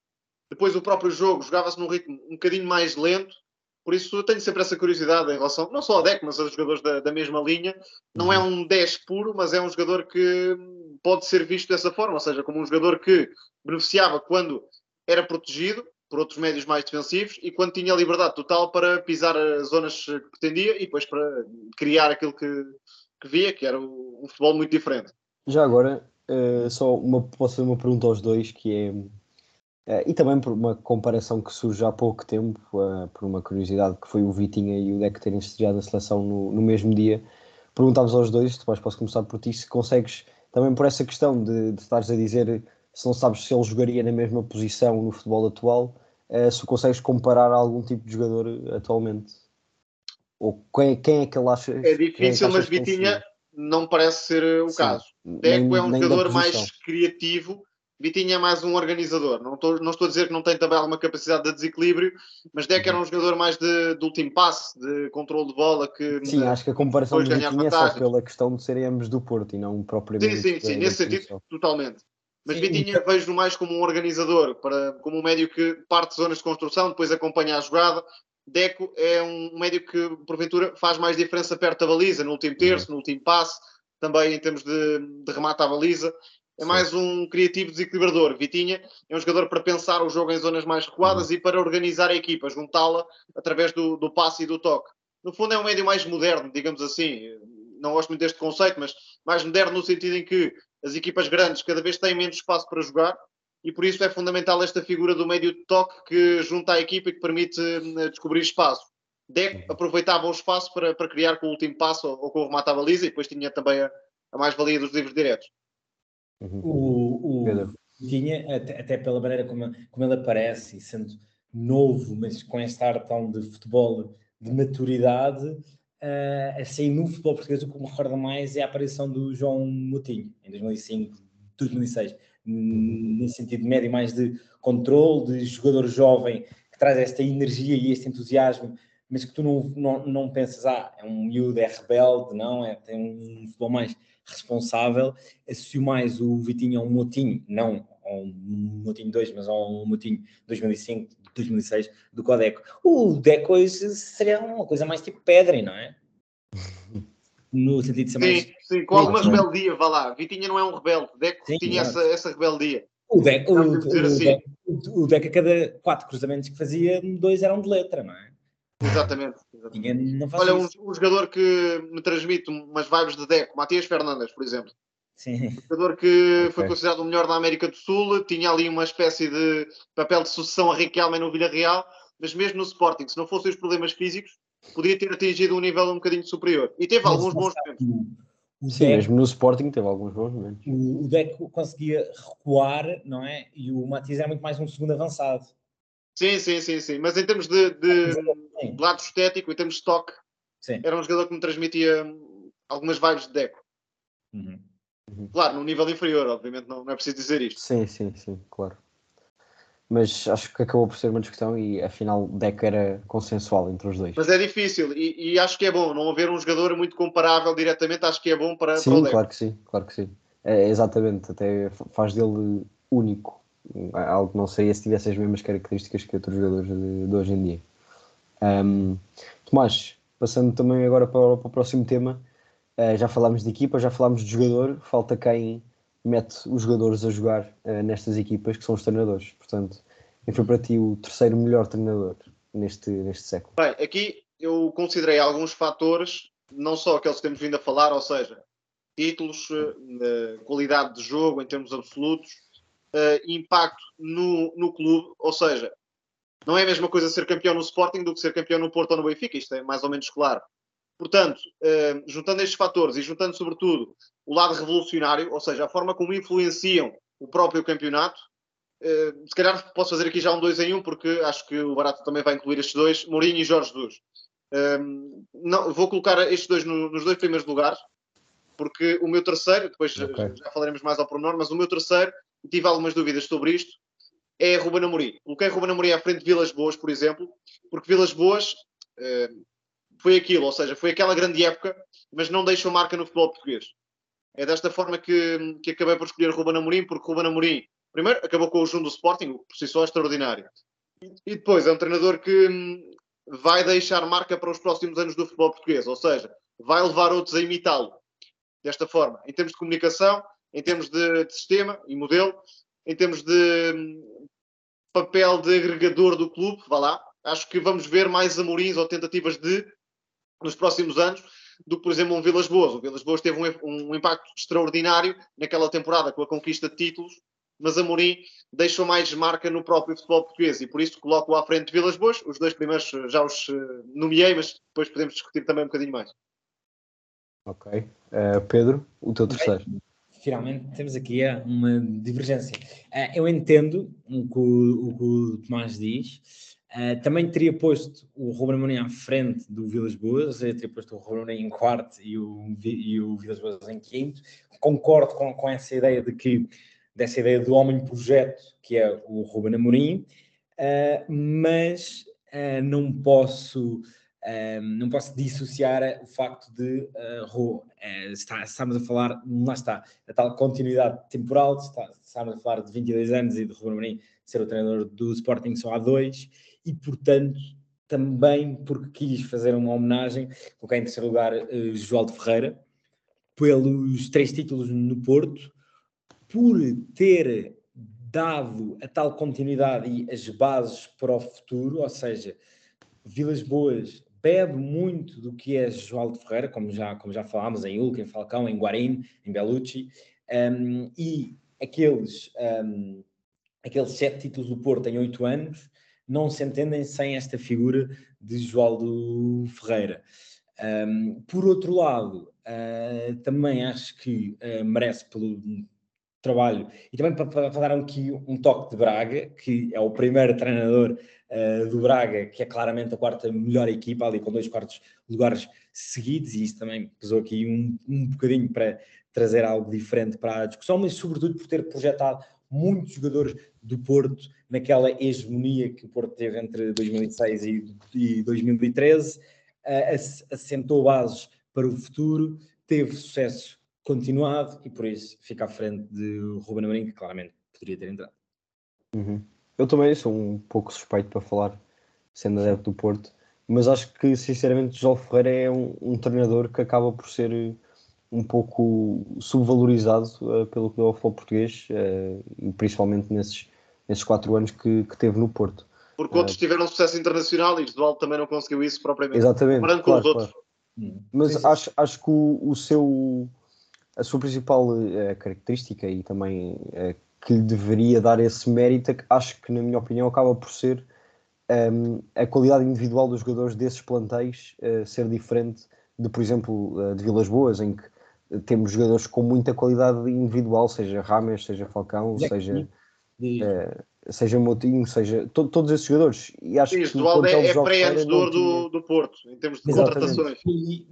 Depois o próprio jogo jogava-se num ritmo um bocadinho mais lento. Por isso eu tenho sempre essa curiosidade em relação, não só ao Deck, mas aos jogadores da, da mesma linha. Não é um 10 puro, mas é um jogador que pode ser visto dessa forma, ou seja, como um jogador que beneficiava quando era protegido por outros médios mais defensivos e quando tinha liberdade total para pisar as zonas que pretendia e depois para criar aquilo que, que via, que era um futebol muito diferente. Já agora, eh, só uma, posso fazer uma pergunta aos dois, que é, eh, e também por uma comparação que surge há pouco tempo, eh, por uma curiosidade que foi o Vitinha e o Deco terem estreado a seleção no, no mesmo dia. Perguntávamos aos dois, depois posso começar por ti, se consegues, também por essa questão de, de estares a dizer se não sabes se ele jogaria na mesma posição no futebol atual, eh, se consegues comparar algum tipo de jogador atualmente. Ou quem, quem é que ele acha? É que difícil, achas mas Vitinha não parece ser uh, o Sim. caso. Nem- Deco é um nem jogador mais criativo. Vitinha é mais um organizador. Não estou, não estou a dizer que não tem também alguma capacidade de desequilíbrio, mas Deco era um jogador mais de, de último passe, de controle de bola, que Sim, acho que a comparação de Vitinha é só pela questão de serem ambos do Porto e não propriamente. Sim, sim, sim, da- nesse sentido, totalmente. Mas Sim, Vitinha vejo mais como um organizador, para, como um médio que parte de zonas de construção, depois acompanha a jogada. Deco é um médio que, porventura, faz mais diferença perto da baliza, no último terço, no último passe, também em termos de, de remate à baliza. É mais um criativo desequilibrador. Vitinha é um jogador para pensar o jogo em zonas mais recuadas e para organizar a equipa, juntá-la através do, do passe e do toque. No fundo, é um médio mais moderno, digamos assim. Não gosto muito deste conceito, mas mais moderno no sentido em que as equipas grandes cada vez têm menos espaço para jogar e por isso é fundamental esta figura do médio de toque que junta a equipa e que permite eh, descobrir espaço. Deco aproveitava o espaço para, para criar com o último passo ou, ou com o remate à baliza e depois tinha também a, a mais-valia dos livros diretos. Uhum. O, o. Vitinha, até, até pela maneira como, como ele aparece, sendo novo, mas com este ar tão de futebol de maturidade, eh, assim, no futebol português o que me recorda mais é a aparição do João Moutinho, em 2005, 2006. nesse sentido médio, mais de controle, de jogador jovem que traz esta energia e este entusiasmo, mas que tu não, não, não pensas, ah, é um miúdo, é rebelde, não, é, tem um futebol mais responsável, associo mais o Vitinho a um Motinho, não a um Motinho 2, mas a um Motinho 2005, 2006 do Codeco. O Deco seria uma coisa mais tipo Pedri, não é? No sentido de ser sim, mais. Sim, com alguma rebeldia, vá lá. Vitinha não é um rebelde, Deco sim, tinha essa, essa rebeldia. O Deco, o, o, assim. Deco, o Deco, a cada quatro cruzamentos que fazia, dois eram de letra, não é? Exatamente. exatamente. Olha, um, um, jogador que me transmite umas vibes de Deco, Matias Fernandes, por exemplo. Sim. Um jogador que okay. foi considerado o melhor da América do Sul, tinha ali uma espécie de papel de sucessão a Riquelme no Villarreal, mas mesmo no Sporting, se não fossem os problemas físicos, podia ter atingido um nível um bocadinho superior. E teve mas, alguns bons momentos. Sim, mesmo no Sporting teve alguns bons momentos. O, Deco conseguia recuar, não é? E o Matias era muito mais um segundo avançado. Sim, sim, sim, sim. Mas em termos de, de, de lado estético, em termos de toque, sim. era um jogador que me transmitia algumas vibes de Deco. Uhum. Uhum. Claro, num nível inferior, obviamente, não, não é preciso dizer isto. Sim, sim, sim, claro. Mas acho que acabou por ser uma discussão e afinal Deco era consensual entre os dois. Mas é difícil e, e acho que é bom não haver um jogador muito comparável diretamente, acho que é bom para, sim, para o Deco. claro que sim, claro que sim. É, exatamente, até faz dele único. Algo não sei se tivesse as mesmas características que outros jogadores de, de hoje em dia. Um, Tomás, passando também agora para, para o próximo tema, Uh, já falámos de equipa, já falámos de jogador, falta quem mete os jogadores a jogar uh, nestas equipas, que são os treinadores. Portanto, quem foi para ti o terceiro melhor treinador neste, neste século? Bem, aqui eu considerei alguns fatores, não só aqueles que temos vindo a falar, ou seja, títulos, uh, qualidade de jogo em termos absolutos, impacto no, no clube, ou seja, não é a mesma coisa ser campeão no Sporting do que ser campeão no Porto ou no Benfica, isto é mais ou menos claro. Portanto, uh, juntando estes fatores e juntando, sobretudo, o lado revolucionário, ou seja, a forma como influenciam o próprio campeonato, uh, se calhar posso fazer aqui já um dois em um, porque acho que o Barato também vai incluir estes dois, Mourinho e Jorge Jesus. Uh, não, vou colocar estes dois no, nos dois primeiros lugares, porque o meu terceiro, depois okay. já falaremos mais ao pormenor, mas o meu terceiro, tive algumas dúvidas sobre isto, é Ruben Amorim. Coloquei Ruben Amorim à frente de Vilas Boas, por exemplo, porque Vilas Boas, uh, foi aquilo, ou seja, foi aquela grande época, mas não deixou marca no futebol português. É desta forma que, que acabei por escolher Ruben Amorim, porque Ruben Amorim, primeiro, acabou com o junto do Sporting, o que por si só é extraordinário. E depois, é um treinador que hum, vai deixar marca para os próximos anos do futebol português, ou seja, vai levar outros a imitá-lo. Desta forma, em termos de comunicação, em termos de, de sistema e modelo, em termos de hum, papel de agregador do clube, vá lá, acho que vamos ver mais Amorins ou tentativas de nos próximos anos do que, por exemplo, um Vilas Boas. O Vilas Boas teve um, um impacto extraordinário naquela temporada com a conquista de títulos, mas Amorim deixou mais marca no próprio futebol português e por isso coloco-o à frente de Vilas Boas. Os dois primeiros já os uh, nomeei, mas depois podemos discutir também um bocadinho mais. Ok. Uh, Pedro, o teu terceiro. Finalmente temos aqui uh, uma divergência. eu entendo o que o, o que o Tomás diz, Uh, também teria posto o Ruben Amorim à frente do Vilas Boas, eu teria posto o Ruben Amorim em quarto e o, e o Vilas Boas em quinto. Concordo com, com essa ideia de que, dessa ideia do homem-projeto, que é o Ruben Amorim, mas não posso... não posso dissociar o facto de uh, está, estamos a falar, lá está, a tal continuidade temporal, está, estamos a falar de 22 anos e de Ruben Amorim ser o treinador do Sporting só há dois, e, portanto, também porque quis fazer uma homenagem, coloquei em terceiro lugar uh, João de Ferreira, pelos três títulos no Porto, por ter dado a tal continuidade e as bases para o futuro, ou seja, Vilas Boas bebe muito do que é João Ferreira, como já, como já falámos em Ulca, em Falcão, em Guarim, em Belucci, um, e aqueles, um, aqueles sete títulos do Porto em oito anos, não se entendem sem esta figura de Joaldo Ferreira. Um, por outro lado, uh, também acho que uh, merece pelo trabalho. E também para, para, dar aqui um toque de Braga, que é o primeiro treinador uh, do Braga, que é claramente a quarta melhor equipa, ali com dois quartos lugares seguidos, e isso também pesou aqui um, um bocadinho para trazer algo diferente para a discussão, mas sobretudo por ter projetado muitos jogadores do Porto naquela hegemonia que o Porto teve entre 2006 e, 2013, assentou bases para o futuro, teve sucesso continuado e por isso fica à frente de Ruben Amorim, que claramente poderia ter entrado. Uhum. Eu também sou um pouco suspeito para falar, sendo adepto do Porto, mas acho que sinceramente João Ferreira é um, um treinador que acaba por ser um pouco subvalorizado uh, pelo que é o futebol português uh, e principalmente nesses, nesses quatro anos que, que teve no Porto. Porque outros uh, tiveram sucesso internacional e Josualdo também não conseguiu isso propriamente. Exatamente. Claro, com os outros. Claro. Mas sim, sim. Acho, acho que o, o, seu, a sua principal característica e também que lhe deveria dar esse mérito, acho que na minha opinião acaba por ser um, a qualidade individual dos jogadores desses plantéis ser diferente de, por exemplo, de Vilas Boas, em que temos jogadores com muita qualidade individual, seja Rames, seja Falcão, seja, é, seja Motinho, seja to, todos esses jogadores. E acho Sim, que o é, é pré-antecedor do, do Porto, em termos de Exatamente. contratações. E,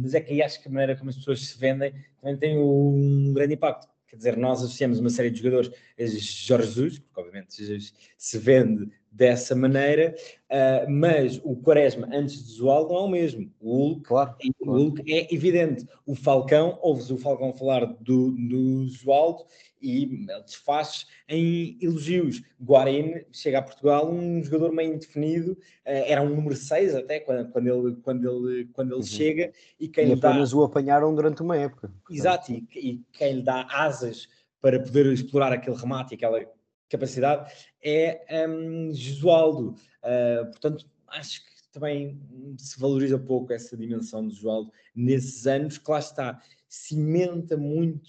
mas é que aí acho que a maneira como as pessoas se vendem também tem um grande impacto. Quer dizer, nós associamos uma série de jogadores a Jorge Jesus, porque obviamente se vende dessa maneira, uh, mas o Quaresma antes de Zoal não é o mesmo. O Hulk, claro, o Hulk é evidente. O Falcão, ouves o Falcão falar do, do Zoaldo e ele desfaz em elogios. Guarani chega a Portugal um jogador meio indefinido, uh, era um número 6 até quando, quando ele, quando ele, quando ele uhum. chega e quem e apenas dá... o apanharam durante uma época. Exato, e, e quem lhe dá asas para poder explorar aquele remate, aquela capacidade, é um, Josualdo. Uh, portanto, acho que também se valoriza pouco essa dimensão de Josualdo nesses anos, que lá está, cimenta muito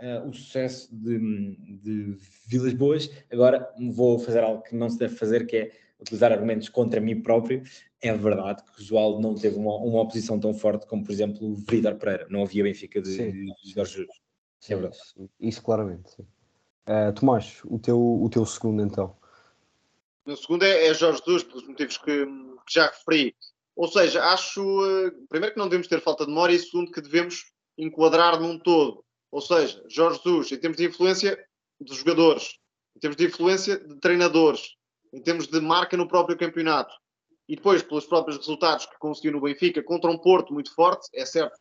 uh, o sucesso de, de Vilas Boas. Agora vou fazer algo que não se deve fazer, que é utilizar argumentos contra mim próprio. É verdade que o Josualdo não teve uma, uma oposição tão forte como, por exemplo, o Vidar Pereira. Não havia Benfica de, de Jorge. É verdade. Isso claramente, sim. Uh, Tomás, o teu, o teu segundo então. O meu segundo é, é Jorge Jesus, pelos motivos que, que já referi. Ou seja, acho, uh, primeiro, que não devemos ter falta de memória e, segundo, que devemos enquadrar num todo. Ou seja, Jorge Jesus, em termos de influência dos jogadores, em termos de influência de treinadores, em termos de marca no próprio campeonato, e depois pelos próprios resultados que conseguiu no Benfica contra um Porto muito forte, é certo,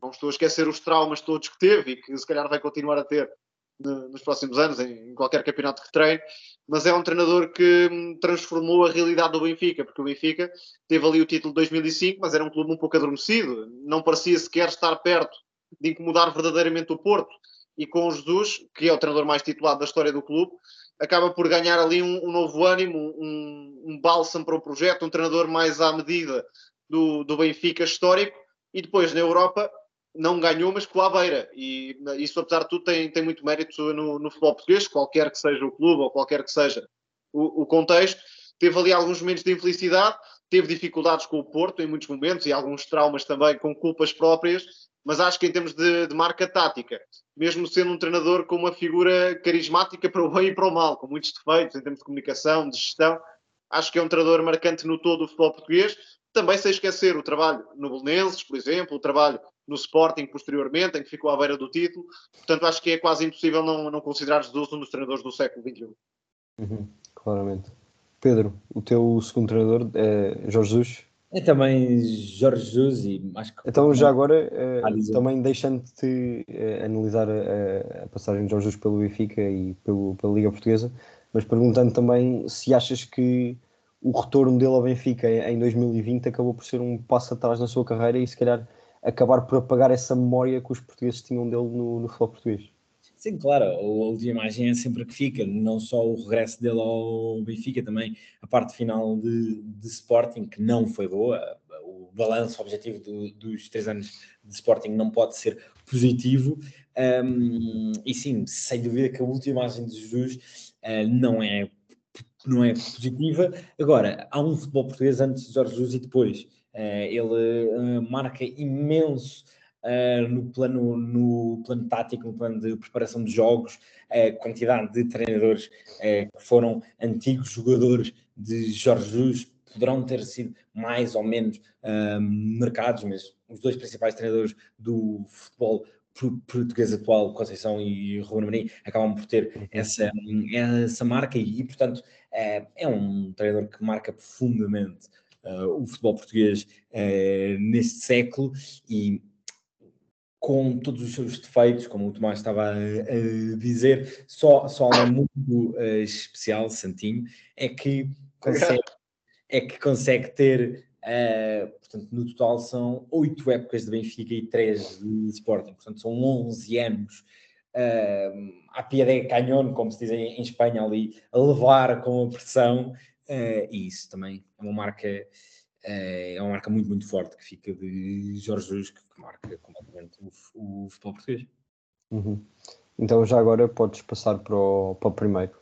não estou a esquecer os traumas todos que teve e que se calhar vai continuar a ter nos próximos anos, em, qualquer campeonato que treine, mas é um treinador que hum, transformou a realidade do Benfica, porque o Benfica teve ali o título de 2005, mas era um clube um pouco adormecido, não parecia sequer estar perto de incomodar verdadeiramente o Porto. E com o Jesus, que é o treinador mais titulado da história do clube, acaba por ganhar ali um, um novo ânimo, um, um bálsamo para o projeto, um treinador mais à medida do, do Benfica histórico. E depois na Europa não ganhou, mas com a beira. E isso, apesar de tudo, tem, tem muito mérito no, no futebol português, qualquer que seja o clube ou qualquer que seja o, o, contexto. Teve ali alguns momentos de infelicidade, teve dificuldades com o Porto em muitos momentos e alguns traumas também com culpas próprias, mas acho que em termos de, de marca tática, mesmo sendo um treinador com uma figura carismática para o bem e para o mal, com muitos defeitos em termos de comunicação, de gestão, acho que é um treinador marcante no todo o futebol português. Também sem esquecer o trabalho no Belenenses, por exemplo, o trabalho no Sporting posteriormente, em que ficou à beira do título. Portanto, acho que é quase impossível não, não considerar Jesus um dos treinadores do século XXI. Uhum, claramente. Pedro, o teu segundo treinador é Jorge Jesus? É também Jorge Jesus e acho que... Então já agora, eh, também deixando-te eh, analisar a, a, passagem de Jorge Jesus pelo Benfica e pelo, pela Liga Portuguesa, mas perguntando também se achas que o retorno dele ao Benfica em 2020 acabou por ser um passo atrás na sua carreira e se calhar acabar por apagar essa memória que os portugueses tinham dele no, no futebol português. Sim, claro, a última imagem é sempre que fica, não só o regresso dele ao Benfica, também a parte final de, de Sporting, que não foi boa, o balanço objetivo do, dos três anos de Sporting não pode ser positivo, um, e sim, sem dúvida que a última imagem de Jesus uh, não, é, não é positiva. Agora, há um futebol português antes de Jorge Jesus e depois, eh, ele eh, marca imenso Uh, no, plano, no plano tático, no plano de preparação de jogos, a quantidade de treinadores uh, que foram antigos jogadores de Jorge Jesus poderão ter sido mais ou menos uh, marcados, mas os dois principais treinadores do futebol português atual, Conceição e Ruben Amorim, acabam por ter essa, essa marca e, e portanto, é, é, um treinador que marca profundamente uh, o futebol português uh, neste século e com todos os seus defeitos, como o Tomás estava a, a dizer, só, só algo muito uh, especial, Santinho, é que consegue, é que consegue ter Uh, portanto, no total são oito épocas de Benfica e três de Sporting, portanto, são 11 anos uh, à pia de canhão, como se diz em, em Espanha, ali a levar com a pressão, uh, e isso também é uma marca. Uh, é uma marca muito, muito forte que fica de Jorge Jesus, que, marca completamente o, o futebol português. Uhum. Então, já agora podes passar para o, para o primeiro,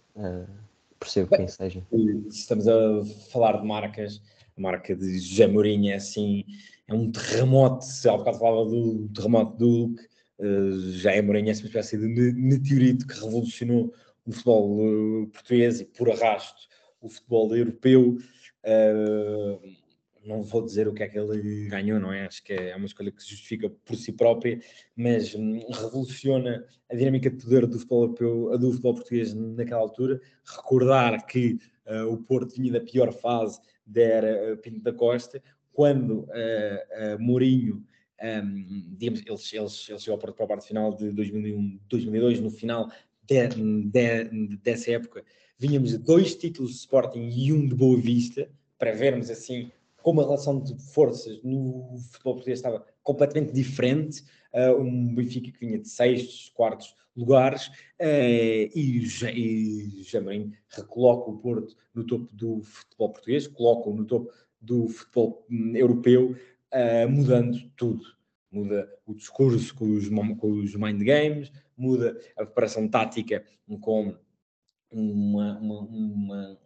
percebo Bem, quem seja. Estamos a falar de marcas a marca de José Mourinho é assim, é um terremoto, se há bocado falava do terremoto do Hulk, uh, já é Mourinho é uma espécie de meteorito que revolucionou o futebol uh, português e por arrasto o futebol europeu. Uh, não vou dizer o que é que ele ganhou, não é? Acho que é uma escolha que se justifica por si própria, mas hum, revoluciona a dinâmica de poder do futebol europeu, do futebol português naquela altura. Recordar que uh, o Porto vinha da pior fase der Pinto da Costa, quando uh, Mourinho, um, digamos, ele, ele, ele chegou para a parte final de 2001, 2002, no final de, de, dessa época, vínhamos dois títulos de Sporting e um de Boa Vista, para vermos assim como a relação de forças no futebol português estava completamente diferente. Uh, um Benfica que vinha de sextos, quartos lugares uh, e, e Jamarim recoloca o Porto no topo do futebol português, coloca-o no topo do futebol hum, europeu, uh, mudando tudo. Muda o discurso com os, com os mind games, muda a preparação tática com uma, uma, uma,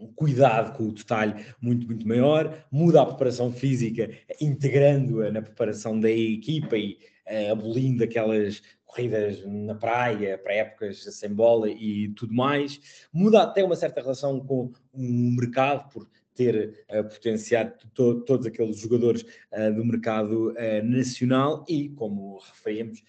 um cuidado com o detalhe muito, muito maior, muda a preparação física, integrando-a na preparação da equipa e uh, abolindo aquelas corridas na praia, para épocas sem bola e tudo mais, muda até uma certa relação com o mercado, por ter uh, potenciado to todos aqueles jogadores uh, do mercado uh, nacional e, como referimos...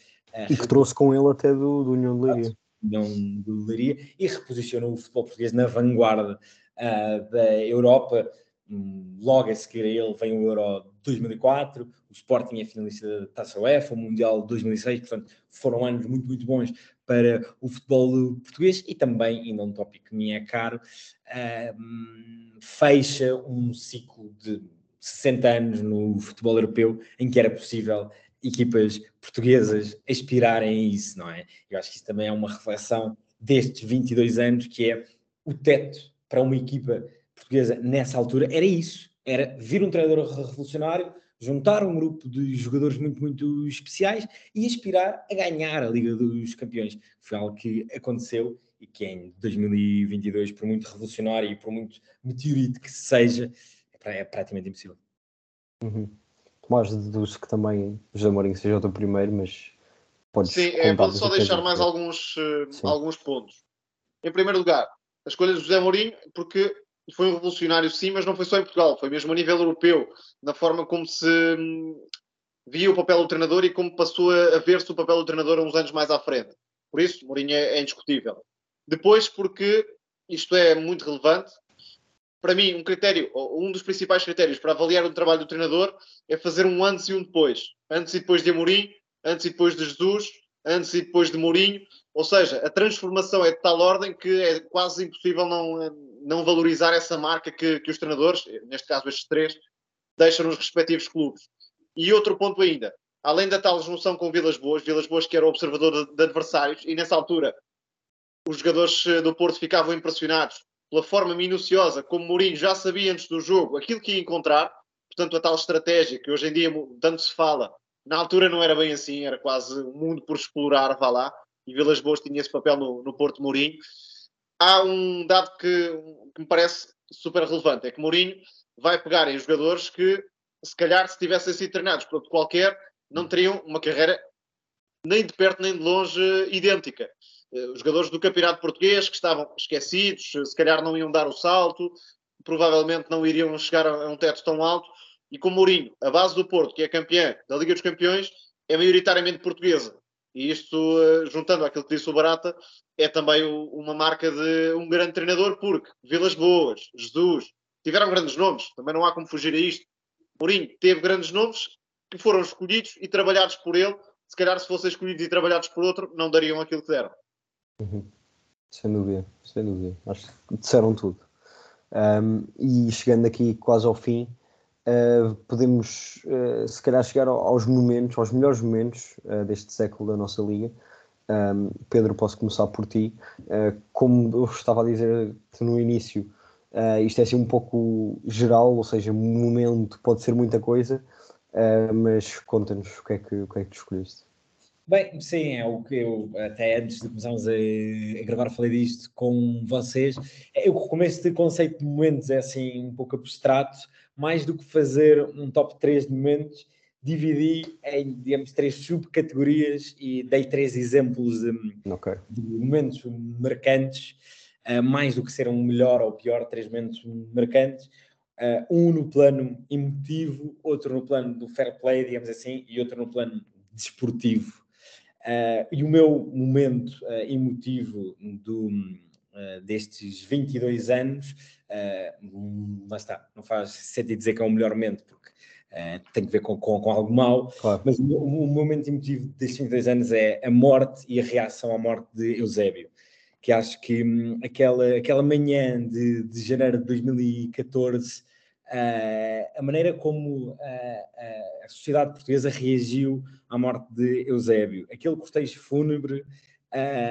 e que trouxe com ele até do, do União de Leiria. União de Leiria e reposicionou o futebol português na vanguarda uh, da Europa. Um, logo a seguir a ele vem o Euro 2004, o Sporting é finalista da Taça UEFA, o Mundial 2006, portanto foram anos muito, muito bons para o futebol português e também, ainda um tópico que me é caro, uh, fecha um ciclo de 60 anos no futebol europeu em que era possível equipas portuguesas aspirarem a isso, não é? Eu acho que isso também é uma reflexão destes 22 anos, que é o teto para uma equipa portuguesa nessa altura era isso: era vir um treinador revolucionário, juntar um grupo de jogadores muito, muito especiais e aspirar a ganhar a Liga dos Campeões. Foi algo que aconteceu e que em 2022, por muito revolucionário e por muito meteorito que seja, é, é praticamente impossível. Uhum. Tomás, deduz que também José Mourinho seja o teu primeiro, mas podes. Sim, é, pode só deixar mais alguns, uh, alguns pontos. Em primeiro lugar, a escolha de José Mourinho, porque foi um revolucionário, sim, mas não foi só em Portugal, foi mesmo a nível europeu, na forma como se hum, via o papel do treinador e como passou a ver-se o papel do treinador uns anos mais à frente. Por isso, Mourinho é, é indiscutível. Depois, porque isto é muito relevante, para mim, um critério, um dos principais critérios para avaliar o trabalho do treinador é fazer um antes e um depois. Antes e depois de Amorim, antes e depois de Jesus, antes e depois de Mourinho, ou seja, a transformação é de tal ordem que é quase impossível não, não valorizar essa marca que, que os treinadores, neste caso estes três, deixam nos respectivos clubes. E outro ponto ainda, além da tal junção com Vilas Boas, Vilas Boas que era observador de, de adversários, e nessa altura os jogadores eh, do Porto ficavam impressionados pela forma minuciosa como Mourinho já sabia antes do jogo aquilo que ia encontrar, portanto a tal estratégia que hoje em dia tanto se fala, na altura não era bem assim, era quase um mundo por explorar, vá lá, e Vilas Boas tinha esse papel no, no Porto Mourinho. Há um dado que, que, me parece super relevante, é que Mourinho vai pegar em jogadores que, se calhar, se tivessem sido treinados por outro qualquer, não teriam uma carreira nem de perto nem de longe idêntica. Eh, os jogadores do campeonato português que estavam esquecidos, se calhar não iam dar o salto, provavelmente não iriam chegar a um teto tão alto, e com Mourinho, a base do Porto, que é campeã da Liga dos Campeões, é maioritariamente portuguesa. E isto, uh, juntando aquilo que disse o Barata, é também uma marca de um grande treinador, porque Vilas Boas, Jesus, tiveram grandes nomes, também não há como fugir a isto. Mourinho teve grandes nomes que foram escolhidos e trabalhados por ele. Se calhar, se fossem escolhidos e trabalhados por outro, não dariam aquilo que deram. Uhum. Sem dúvida, sem dúvida. Acho que disseram tudo. Um, e chegando aqui quase ao fim, uh, podemos uh, se calhar chegar aos momentos, aos melhores momentos uh, deste século da nossa liga. Um, Pedro, posso começar por ti. como eu estava a dizer no início, isto é assim um pouco geral, ou seja, momento pode ser muita coisa, mas conta-nos o que, é que, o que é que tu escolheste. Bem, sim, é o que eu até antes de começarmos a, a, gravar falei disto com vocês. É, o começo de conceito de momentos é assim um pouco abstrato, mais do que fazer um top 3 de momentos, dividi em, digamos, três subcategorias e dei três exemplos de, okay. de momentos marcantes, uh, mais do que ser um melhor ou pior, três momentos marcantes. Uh, um no plano emotivo, outro no plano do fair play, digamos assim, e outro no plano desportivo. Uh, e o meu momento emotivo do, uh, destes 22 anos, uh, lá está, não faz sentido dizer que é o melhor momento, porque tem que ver com, com, com algo mau, claro. mas o, o, momento emotivo destes 22 anos é a morte e a reação à morte de Eusébio. Que acho que um, aquela, aquela manhã de, de janeiro de 2014 Uh, a maneira como uh, uh, a sociedade portuguesa reagiu à morte de Eusébio. Aquele cortejo fúnebre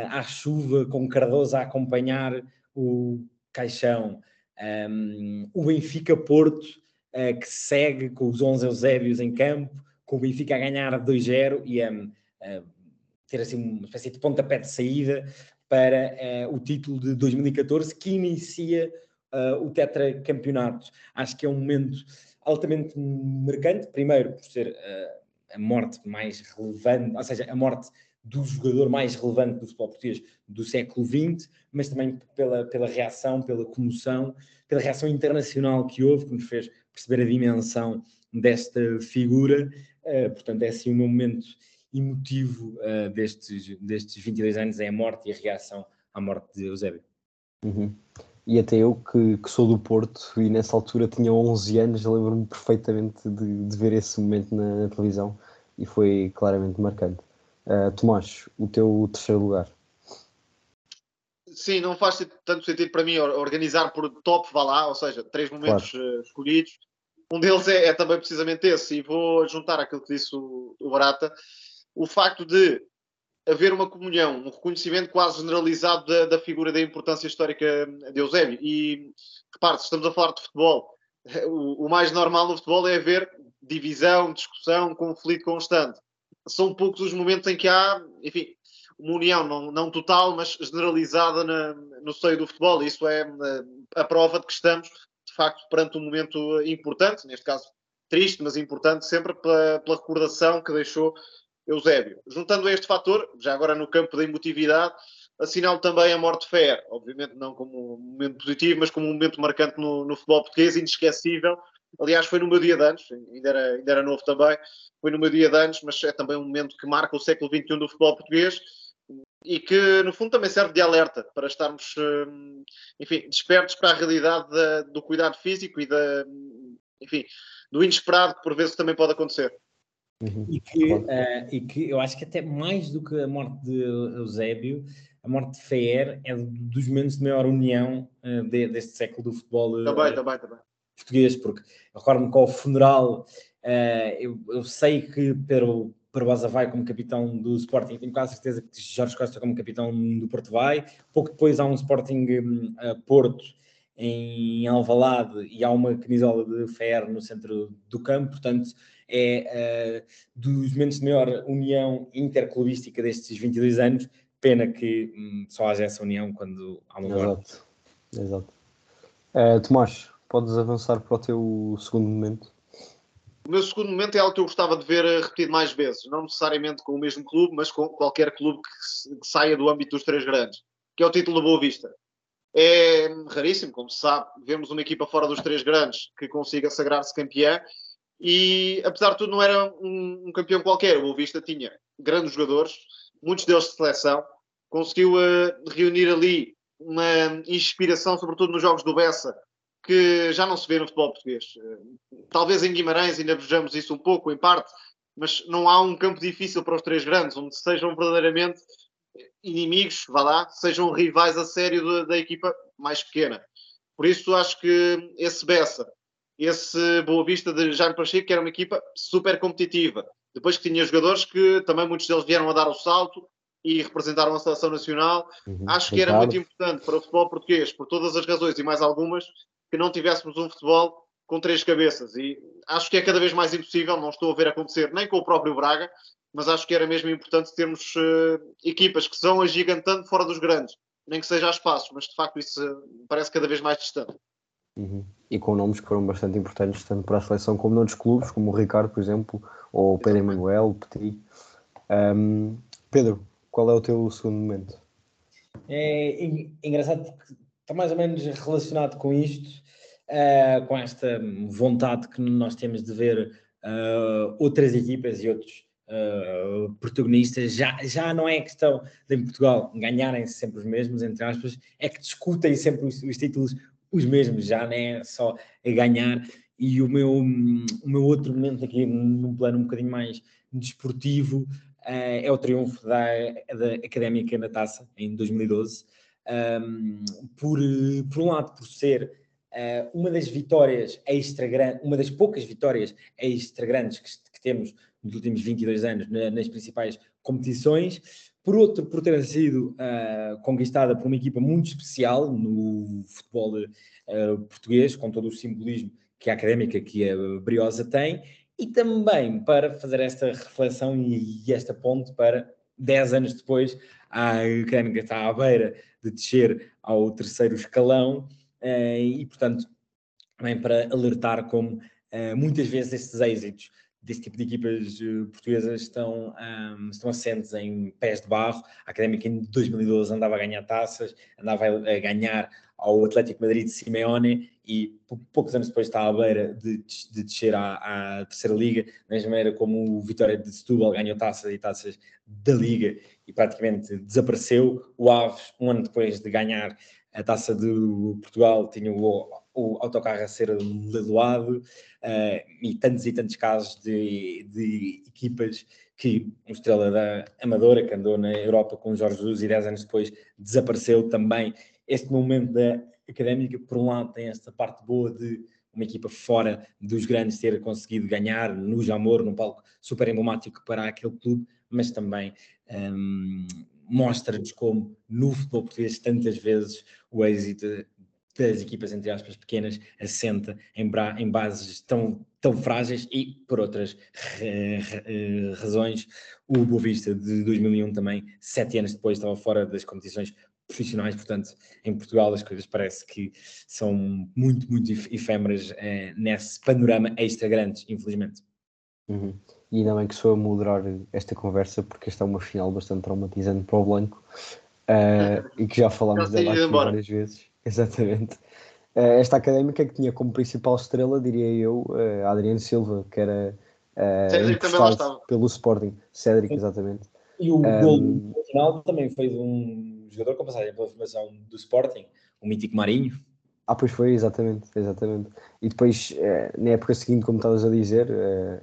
à chuva, com Cardoso a acompanhar o caixão. Um, o Benfica-Porto, que segue com os 11 Eusébios em campo, com o Benfica a ganhar 2-0 e a ter assim uma espécie de pontapé de saída para o título de 2014, que inicia uh, o tetracampeonato. Acho que é um momento altamente marcante, primeiro por ser uh, a morte mais relevante, ou seja, a morte do jogador mais relevante do futebol português do século XX, mas também pela, pela reação, pela comoção, pela reação internacional que houve, que nos fez perceber a dimensão desta figura. Uh, portanto, é assim o meu momento emotivo uh, destes, destes 22 anos, é a morte e a reação à morte de Eusébio. Uhum e até eu que, que, sou do Porto e nessa altura tinha 11 anos, lembro-me perfeitamente de, de, ver esse momento na, na, televisão e foi claramente marcante. Uh, Tomás, o teu terceiro lugar. Sim, não faz tanto sentido para mim organizar por top, vá lá, ou seja, três momentos claro. uh, escolhidos. Um deles é, é, também precisamente esse, e vou juntar aquilo que disse o, o Barata, o facto de haver uma comunhão, um reconhecimento quase generalizado da, da figura da importância histórica de Eusébio. E repare, se estamos a falar de futebol, o, o, mais normal no futebol é haver divisão, discussão, conflito constante. São poucos os momentos em que há, enfim, uma união não, não total, mas generalizada na, no seio do futebol. Isso é a, a prova de que estamos, de facto, perante um momento importante, neste caso triste, mas importante, sempre pela, pela recordação que deixou Eusébio. Juntando a este fator, já agora no campo da emotividade, assinalo também a morte de Fer, obviamente não como um momento positivo, mas como um momento marcante no, no futebol português, inesquecível. Aliás, foi no meu dia de anos, ainda era, ainda era novo também, foi no meu dia de anos, mas é também um momento que marca o século XXI do futebol português e que, no fundo, também serve de alerta para estarmos, hum, enfim, despertos para a realidade da, do cuidado físico e da, enfim, do inesperado que por vezes também pode acontecer. Uhum. E, que, uh, e que eu acho que até mais do que a morte de Eusébio, a morte de Fer é dos momentos de maior união uh, de, deste século do futebol também, uh, também, também. Português, porque recordo-me com o funeral, eu, eu, sei que Pedro Barbosa vai como capitão do Sporting, tenho quase certeza que Jorge Costa como capitão do Porto vai, pouco depois há um Sporting Porto em Alvalade e há uma camisola de Fer no centro do campo, portanto é uh, dos momentos de maior união interclubística destes 22 anos. Pena que hum, só haja essa união quando há uma Exato. Exato. Uh, Tomás, podes avançar para o teu segundo momento? O meu segundo momento é algo que eu gostava de ver eh, repetido mais vezes, não necessariamente com o mesmo clube, mas com qualquer clube que, saia do âmbito dos três grandes, que é o título da Boa Vista. É raríssimo, como se sabe, vemos uma equipa fora dos três grandes que consiga sagrar-se campeã E apesar de tudo, não era um, um campeão qualquer. O Boa Vista tinha grandes jogadores, muitos deles de seleção, conseguiu uh, reunir ali uma inspiração, sobretudo nos jogos do Bessa, que já não se vê no futebol português. Talvez em Guimarães ainda vejamos isso um pouco, em parte, mas não há um campo difícil para os três grandes, onde sejam verdadeiramente inimigos, vá lá, sejam rivais a sério da, da equipa mais pequena. Por isso acho que esse Bessa, esse Boa Vista de Jaime Pacheco, que era uma equipa super competitiva. Depois que tinha jogadores que também muitos deles vieram a dar o salto e representaram a seleção nacional. Uhum, acho que era muito importante para o futebol português, por todas as razões e mais algumas, que não tivéssemos um futebol com três cabeças. E acho que é cada vez mais impossível, não estou a ver acontecer nem com o próprio Braga, mas acho que era mesmo importante termos uh, equipas que são agigantando fora dos grandes, nem que seja a espaços, mas de facto isso uh, parece cada vez mais distante. Uhum. E com nomes que foram bastante importantes, tanto para a seleção como noutros clubes, como o Ricardo, por exemplo, ou o Pedro Emanuel, o Petit. Um, Pedro, qual é o teu segundo momento? É, é engraçado porque está mais ou menos relacionado com isto uh, com esta vontade que nós temos de ver uh, outras equipas e outros uh, protagonistas, já, já não é questão de em Portugal ganharem sempre os mesmos, entre aspas, é que discutem sempre os, os títulos os mesmos, já não é só a ganhar. E o meu, o meu outro momento aqui, num plano um bocadinho mais desportivo, é o triunfo da, da Académica na Taça, em 2012. Um, por, por um lado, por ser Uh, uma das vitórias extra grandes, uma das poucas vitórias extra grandes que, que temos nos últimos 22 anos na, nas principais competições, por outro, por ter sido uh, conquistada por uma equipa muito especial no futebol uh, português, com todo o simbolismo que a académica, que a Briosa tem, e também para fazer esta reflexão e, e esta ponte para 10 anos depois, a académica está à beira de descer ao terceiro escalão eh, e, portanto, também para alertar como eh, muitas vezes estes êxitos desse tipo de equipas uh, portuguesas estão, um, estão assentes em pés de barro. A Académica em 2012 andava a ganhar taças, andava a, ganhar ao Atlético Madrid de Simeone e poucos anos depois está à beira de, de descer à, à, terceira liga, da mesma maneira como o Vitória de Setúbal ganhou taças e taças da liga e praticamente desapareceu. O Aves, um ano depois de ganhar a taça de Portugal tinha o, o autocarro a ser leiloado uh, e tantos e tantos casos de, de equipas que o Estrela da Amadora, que andou na Europa com o Jorge Jesus e 10 anos depois desapareceu também. Este momento da Académica, por um lado, tem esta parte boa de uma equipa fora dos grandes ter conseguido ganhar no Jamor, num palco super emblemático para aquele clube, mas também um, mostra-nos como no futebol português tantas vezes o êxito das equipas, entre aspas, pequenas, assenta em, em bases tão, tão frágeis e, por outras razões, o Boavista de 2001 também, sete anos depois, estava fora das competições profissionais, portanto, em Portugal as coisas parece que são muito, muito efêmeras eh, nesse panorama extra grandes, infelizmente. Uhum. E ainda bem que sou a moderar esta conversa, porque esta é uma final bastante traumatizante para o Blanco uh, e que já falámos dela aqui embora. várias vezes. Exatamente. Uh, esta académica que tinha como principal estrela, diria eu, uh, Adriano Silva, que era uh, pelo Sporting. Cédric, exatamente. E o um, gol final também foi de um jogador com passagem pela formação do Sporting, o mítico Marinho. Ah, pois foi, exatamente, exatamente. E depois, na época seguinte, como estavas a dizer,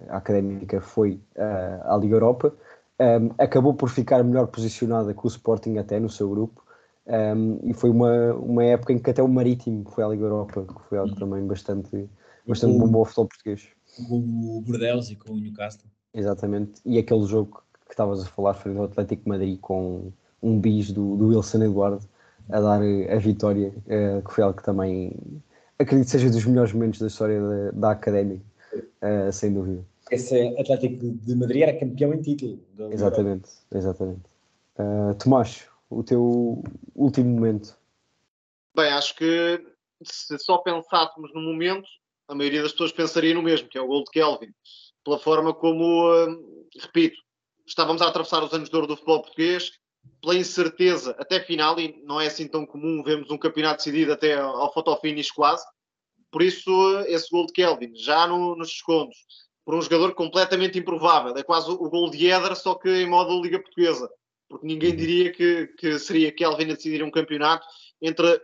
a Académica foi à Liga Europa, um, acabou por ficar melhor posicionada que o Sporting até no seu grupo, um, e foi uma, uma época em que até o Marítimo foi à Liga Europa, que foi algo uhum. também bastante, bastante bom ao futebol português. Com o Bordeaux e com o Newcastle. Exatamente, e aquele jogo que estavas a falar foi do Atlético Madrid com um bis do, do Wilson Eduardo a dar a vitória, uh, que foi algo que também acredito seja dos melhores momentos da história da, da Académica, uh, sem dúvida. Esse Atlético de Madrid era campeão em título. Exatamente, exatamente. Uh, Tomás, o teu último momento? Bem, acho que se só pensássemos no momento, a maioria das pessoas pensaria no mesmo, que é o gol de Kelvin. Pela forma como, uh, repito, estávamos a atravessar os anos de ouro do futebol português, pela incerteza até final, e não é assim tão comum vermos um campeonato decidido até ao fotofinish quase. Por isso, esse gol de Kelvin, já no, nos descontos, por um jogador completamente improvável. É quase o gol de Éder, só que em modo Liga Portuguesa. Porque ninguém uhum. diria que, que seria Kelvin a decidir um campeonato entre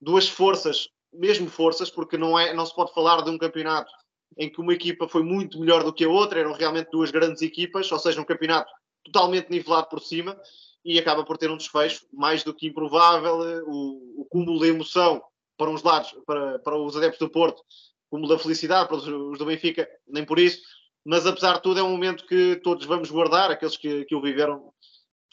duas forças, mesmo forças, porque não, é, não se pode falar de um campeonato em que uma equipa foi muito melhor do que a outra, eram realmente duas grandes equipas, ou seja, um campeonato totalmente nivelado por cima e acaba por ter um desfecho mais do que improvável. O, o cúmulo de emoção para uns lados, para, para os adeptos do Porto, cúmulo da felicidade para os, os do Benfica, nem por isso, mas apesar de tudo é um momento que todos vamos guardar, aqueles que, que o viveram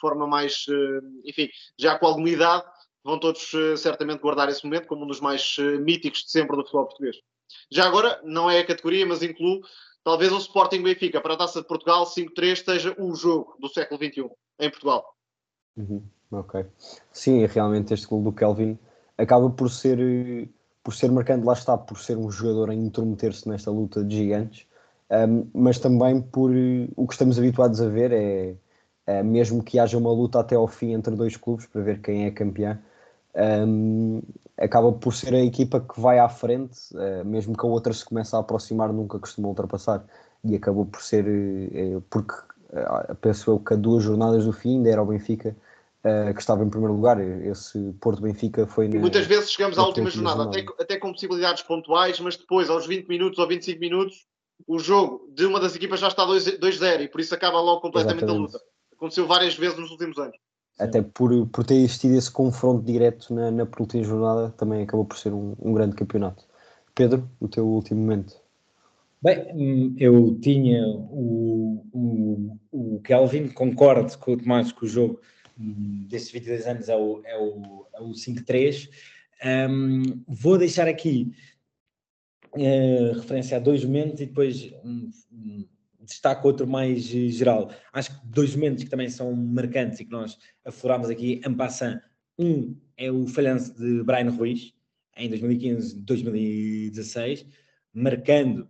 forma mais, eh, enfim, já com alguma idade, vão todos eh, certamente guardar esse momento como um dos mais eh, míticos de sempre do futebol português. Já agora, não é a categoria, mas incluo talvez o Sporting Benfica para a Taça de Portugal 5-3 esteja o jogo do século XXI em Portugal. Uhum, ok. Sim, realmente este gol do Kelvin acaba por ser, por ser marcante, lá está, por ser um jogador a intrometer-se nesta luta de gigantes, um, mas também por o que estamos habituados a ver é, é, mesmo que haja uma luta até ao fim entre dois clubes para ver quem é campeão, um, acaba por ser a equipa que vai à frente, uh, mesmo que a outra se comece a aproximar, nunca costuma ultrapassar. E acabou por ser, uh, porque uh, penso eu que a duas jornadas do fim ainda era o Benfica que estava em primeiro lugar. Esse Porto-Benfica foi. Na, muitas vezes chegamos à última jornada, jornada. Até, até com possibilidades pontuais, mas depois, aos 20 minutos ou 25 minutos, o jogo de uma das equipas já está 2-0 e por isso acaba logo completamente Exatamente. a luta. Aconteceu várias vezes nos últimos anos. Até por, por ter existido esse confronto direto na, na penúltima jornada, também acabou por ser um, um grande campeonato. Pedro, o teu último momento. Bem, hum, eu tinha o, o, o Kelvin, concordo com o Tomás que o jogo hum, destes 22 anos é o, é o, é o 5-3. Um, vou deixar aqui uh, referência a dois momentos e depois um, um, destaco outro mais geral. Acho que dois momentos que também são marcantes e que nós aflorámos aqui em passant. Um é o falhanço de Brian Ruiz, em 2015-2016, marcando,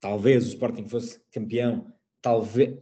talvez o Sporting fosse campeão, talvez,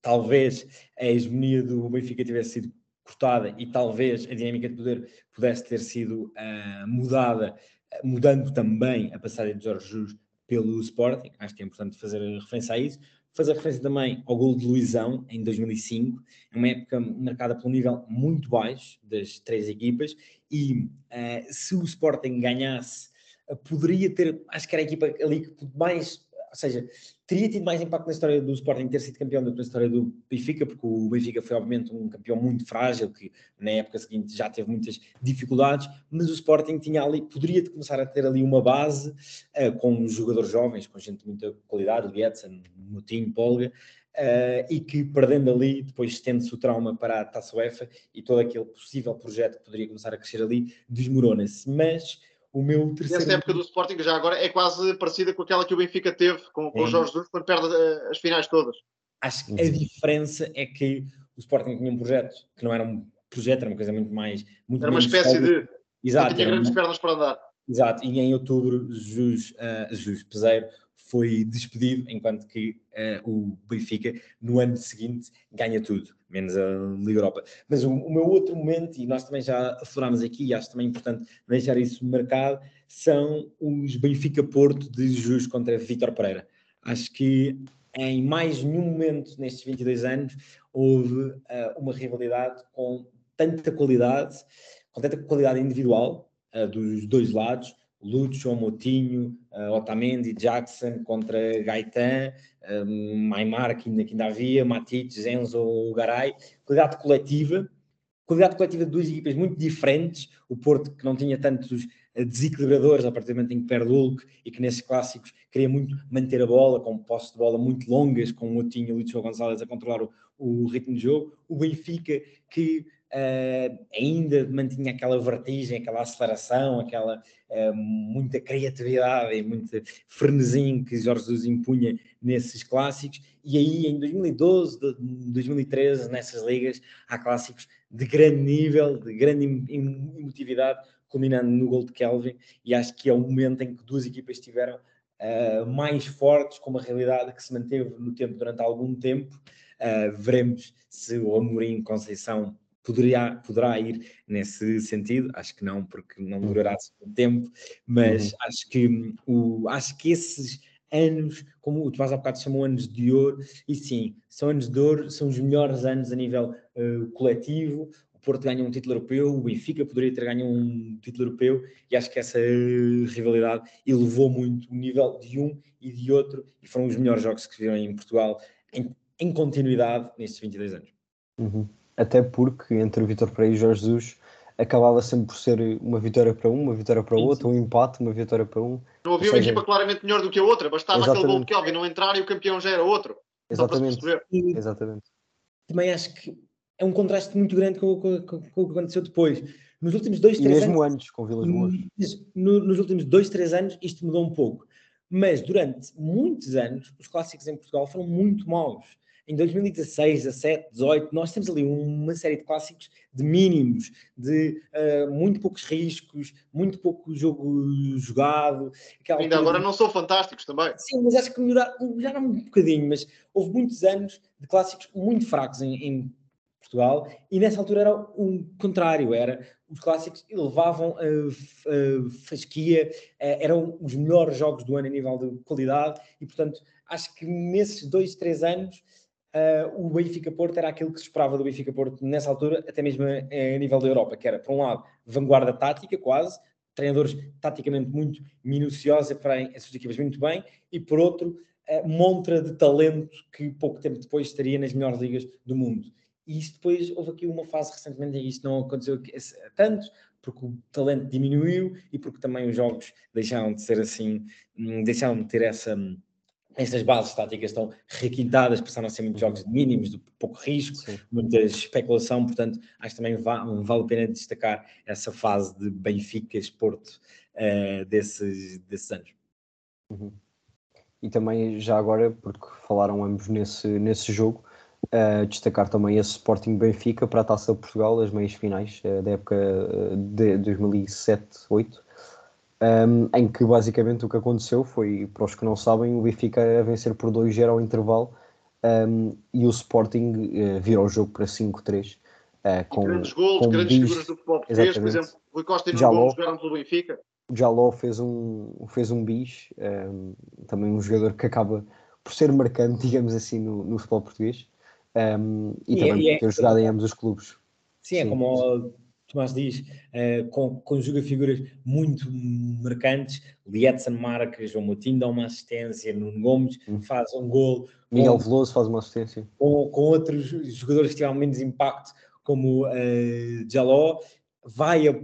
talvez a hegemonia do Benfica tivesse sido cortada e talvez a dinâmica de poder pudesse ter sido uh, mudada, mudando também a passagem de Jorge Jesus pelo Sporting. Acho que é importante fazer referência a isso fazer referência também ao gol de Luizão em 2005, é uma época marcada por um nível muito baixo das três equipas e uh, se o Sporting ganhasse, uh, poderia ter, acho que era a equipa ali que mais ou seja, teria tido mais impacto na história do Sporting ter sido campeão do que na história do Benfica, porque o Benfica foi obviamente um campeão muito frágil, que na época seguinte já teve muitas dificuldades, mas o Sporting tinha ali, poderia começar a ter ali uma base uh, com jogadores jovens, com gente de muita qualidade, Lietzen, Moutinho, Polga, Uh, e que perdendo ali, depois estende-se o trauma para a Taça UEFA e todo aquele possível projeto que poderia começar a crescer ali, desmorona-se. Mas o meu terceiro. Essa época do Sporting já agora é quase parecida com aquela que o Benfica teve com, com o Jorge Jesus quando perde eh, as finais todas. Acho que a diferença é que o Sporting tinha um projeto que não era um projeto, era uma coisa muito mais. Muito era uma espécie de. Exato. Não tinha grandes uma... pernas para andar. Exato, e em outubro, Jesus, uh, Jesus Peseiro foi despedido, enquanto que uh, o Benfica, no ano seguinte, ganha tudo, menos a Liga Europa. Mas o, o meu outro momento, e nós também já aflorámos aqui, e acho também importante deixar isso marcado, são os Benfica-Porto de Jesus contra Vítor Pereira. Acho que em mais nenhum momento nestes 22 anos houve uh, uma rivalidade com tanta qualidade, com tanta qualidade individual uh, dos dois lados, Lúcio, Motinho, uh, Otamendi, Jackson contra Gaetan, um, Maimar, que ainda, que ainda havia, Matic, Zenzo, Garay. Qualidade coletiva, qualidade coletiva de duas equipas muito diferentes. O Porto, que não tinha tantos eh, desequilibradores a partir do momento em que perde o Hulk e que nesses clássicos queria muito manter a bola, com posse de bola muito longas, com o Motinho e o Lúcio Gonçalves a controlar o, o ritmo de jogo. O Benfica, que uh, ainda mantinha aquela vertigem, aquela aceleração, aquela uh, muita criatividade e muito frenesim que Jorge Jesus impunha nesses clássicos. E aí em 2012, 2013, nessas ligas, há clássicos de grande nível, de grande emotividade, culminando no gol de Kelvin, e acho que é o momento em que duas equipas estiveram uh, mais fortes, com uma realidade que se manteve no tempo durante algum tempo. Uh, veremos se o Amorim Conceição poderia, poderá ir nesse sentido, acho que não, porque não durará assim muito tempo, mas uhum. acho, que, o, acho que esses anos, como o Tomás há bocado chamou anos de ouro, e sim, são anos de ouro, são os melhores anos a nível uh, coletivo. O Porto ganha um título europeu, o Benfica poderia ter ganho um título europeu, e acho que essa uh, rivalidade elevou muito o nível de um e de outro, e foram os melhores jogos que se viram em Portugal em, em continuidade nestes 22 anos. Uhum. Até porque entre o Vitor Pereira e o Jorge Jesus acabava sempre por ser uma vitória para um, uma vitória para o outro, um empate, uma vitória para um. Não havia uma equipa claramente melhor do que a outra, bastava exatamente. aquele gol de Kelvin não entrar e o campeão já era outro. Exatamente. exatamente. Também acho que é um contraste muito grande com, com, com, com o que aconteceu depois. Nos últimos dois, três mesmo anos, antes, com Vilas Boas. No, nos últimos dois, três anos, isto mudou um pouco. Mas durante muitos anos, os clássicos em Portugal foram muito maus em 2016, 17, 18, nós temos ali uma série de clássicos de mínimos, de uh, muito poucos riscos, muito pouco jogo jogado. Ainda agora de... não são fantásticos também. Sim, mas acho que melhoraram, melhoraram um bocadinho, mas houve muitos anos de clássicos muito fracos em, em Portugal e nessa altura era o contrário, era os clássicos elevavam a, a fasquia, eh, eram os melhores jogos do ano a nível de qualidade e portanto acho que nesses dois, três anos Uh, o Benfica-Porto era aquilo que se esperava do Benfica-Porto nessa altura, até mesmo a, a, nível da Europa, que era, por um lado, vanguarda tática, quase, treinadores taticamente muito minuciosos, para as suas equipas muito bem, e por outro, uh, montra de talento que pouco tempo depois estaria nas melhores ligas do mundo. E isso depois, houve aqui uma fase recentemente em que isto não aconteceu tanto, porque o talento diminuiu e porque também os jogos deixaram de ser assim, hum, deixaram de ter essa estas bases táticas estão requintadas, passaram a ser muitos jogos de mínimos, de pouco risco, Sim. muita especulação, portanto, acho que também vale, vale a pena destacar essa fase de Benfica Porto uh, desses, desses anos. Uhum. E também, já agora, porque falaram ambos nesse, nesse jogo, uh, destacar também esse Sporting Benfica para a Taça de Portugal, as meias finais uh, da época de 2007-2008 um, em que basicamente o que aconteceu foi, para os que não sabem, o Benfica a vencer por 2-0 ao intervalo um, e o Sporting uh, virou o jogo para 5-3. Uh, com, grandes gols, com grandes figuras do futebol português, por exemplo, Rui Costa e Nuno Gomes jogaram pelo Benfica. Jaló fez um, fez um bis, um, também um jogador que acaba por ser marcante, digamos assim, no, no futebol português. Um, e, e, também é, por ter jogado em ambos os clubes. Sim, é Sim. é como Tomás diz, uh, com, conjuga figuras muito marcantes. Lietzen marca, João Moutinho dá uma assistência, Nuno Gomes uhum. faz um gol. Miguel com, Veloso faz uma assistência. Com, com outros jogadores que tiveram menos impacto, como uh, Jaló. Vai a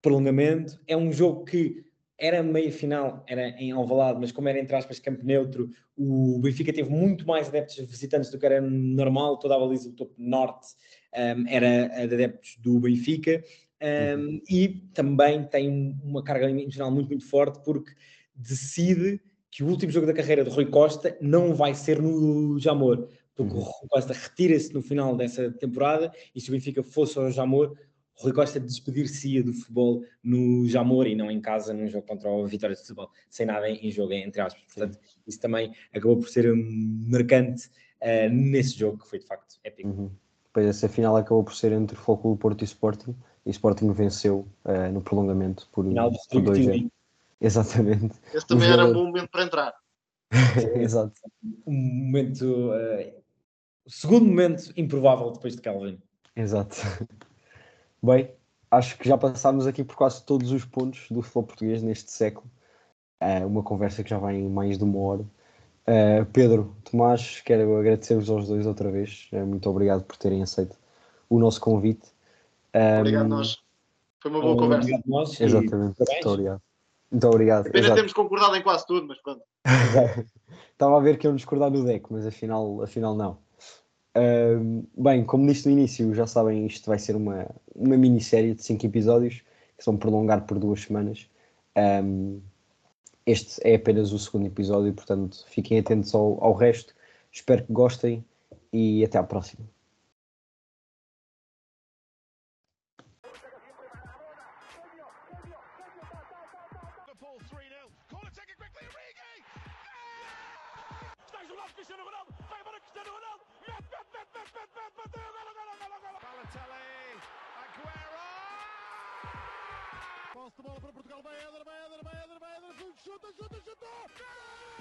prolongamento. É um jogo que era meia final, era em Alvalade, mas como era entre aspas campo neutro, o Benfica teve muito mais adeptos visitantes do que era normal, toda a baliza do topo norte um, era de adeptos do Benfica, um, uhum. e também tem uma carga emocional muito, muito forte, porque decide que o último jogo da carreira de Rui Costa não vai ser no Jamor, porque uhum. o Rui Costa retira-se no final dessa temporada, e se o Benfica fosse ao Jamor, Rui Costa despedir-se do futebol no Jamor e não em casa num jogo contra o Vitória de Futebol, sem nada em jogo, entre aspas. Portanto, isso também acabou por ser um marcante uh, nesse jogo, que foi de facto épico. Uhum. Depois essa final acabou por ser entre Foco Porto e Sporting, e Sporting venceu uh, no prolongamento por, final por 2 Exatamente. Esse também era um bom momento para entrar. Exato. Um momento. Uh, o segundo momento improvável depois de Calvin. Exato. Bem, acho que já passámos aqui por quase todos os pontos do futebol português neste século. É uma conversa que já vai em mais de uma hora. Uh, Pedro, Tomás, quero agradecer-vos aos dois outra vez. Uh, muito obrigado por terem aceito o nosso convite. Um, obrigado nós. Foi uma boa conversa. Nós, Exatamente. Muito obrigado. Muito obrigado. Apenas temos concordado em quase tudo, mas pronto. Estava a ver que iam discordar no deck, mas afinal, afinal não. Uh, bem, como disse no início, já sabem, isto vai ser uma, uma minissérie de 5 episódios que vão prolongar por duas semanas. Um, este é apenas o segundo episódio, portanto fiquem atentos ao, ao resto. Espero que gostem e até à próxima. Bola para Portugal, vai chuta, chuta, chuta!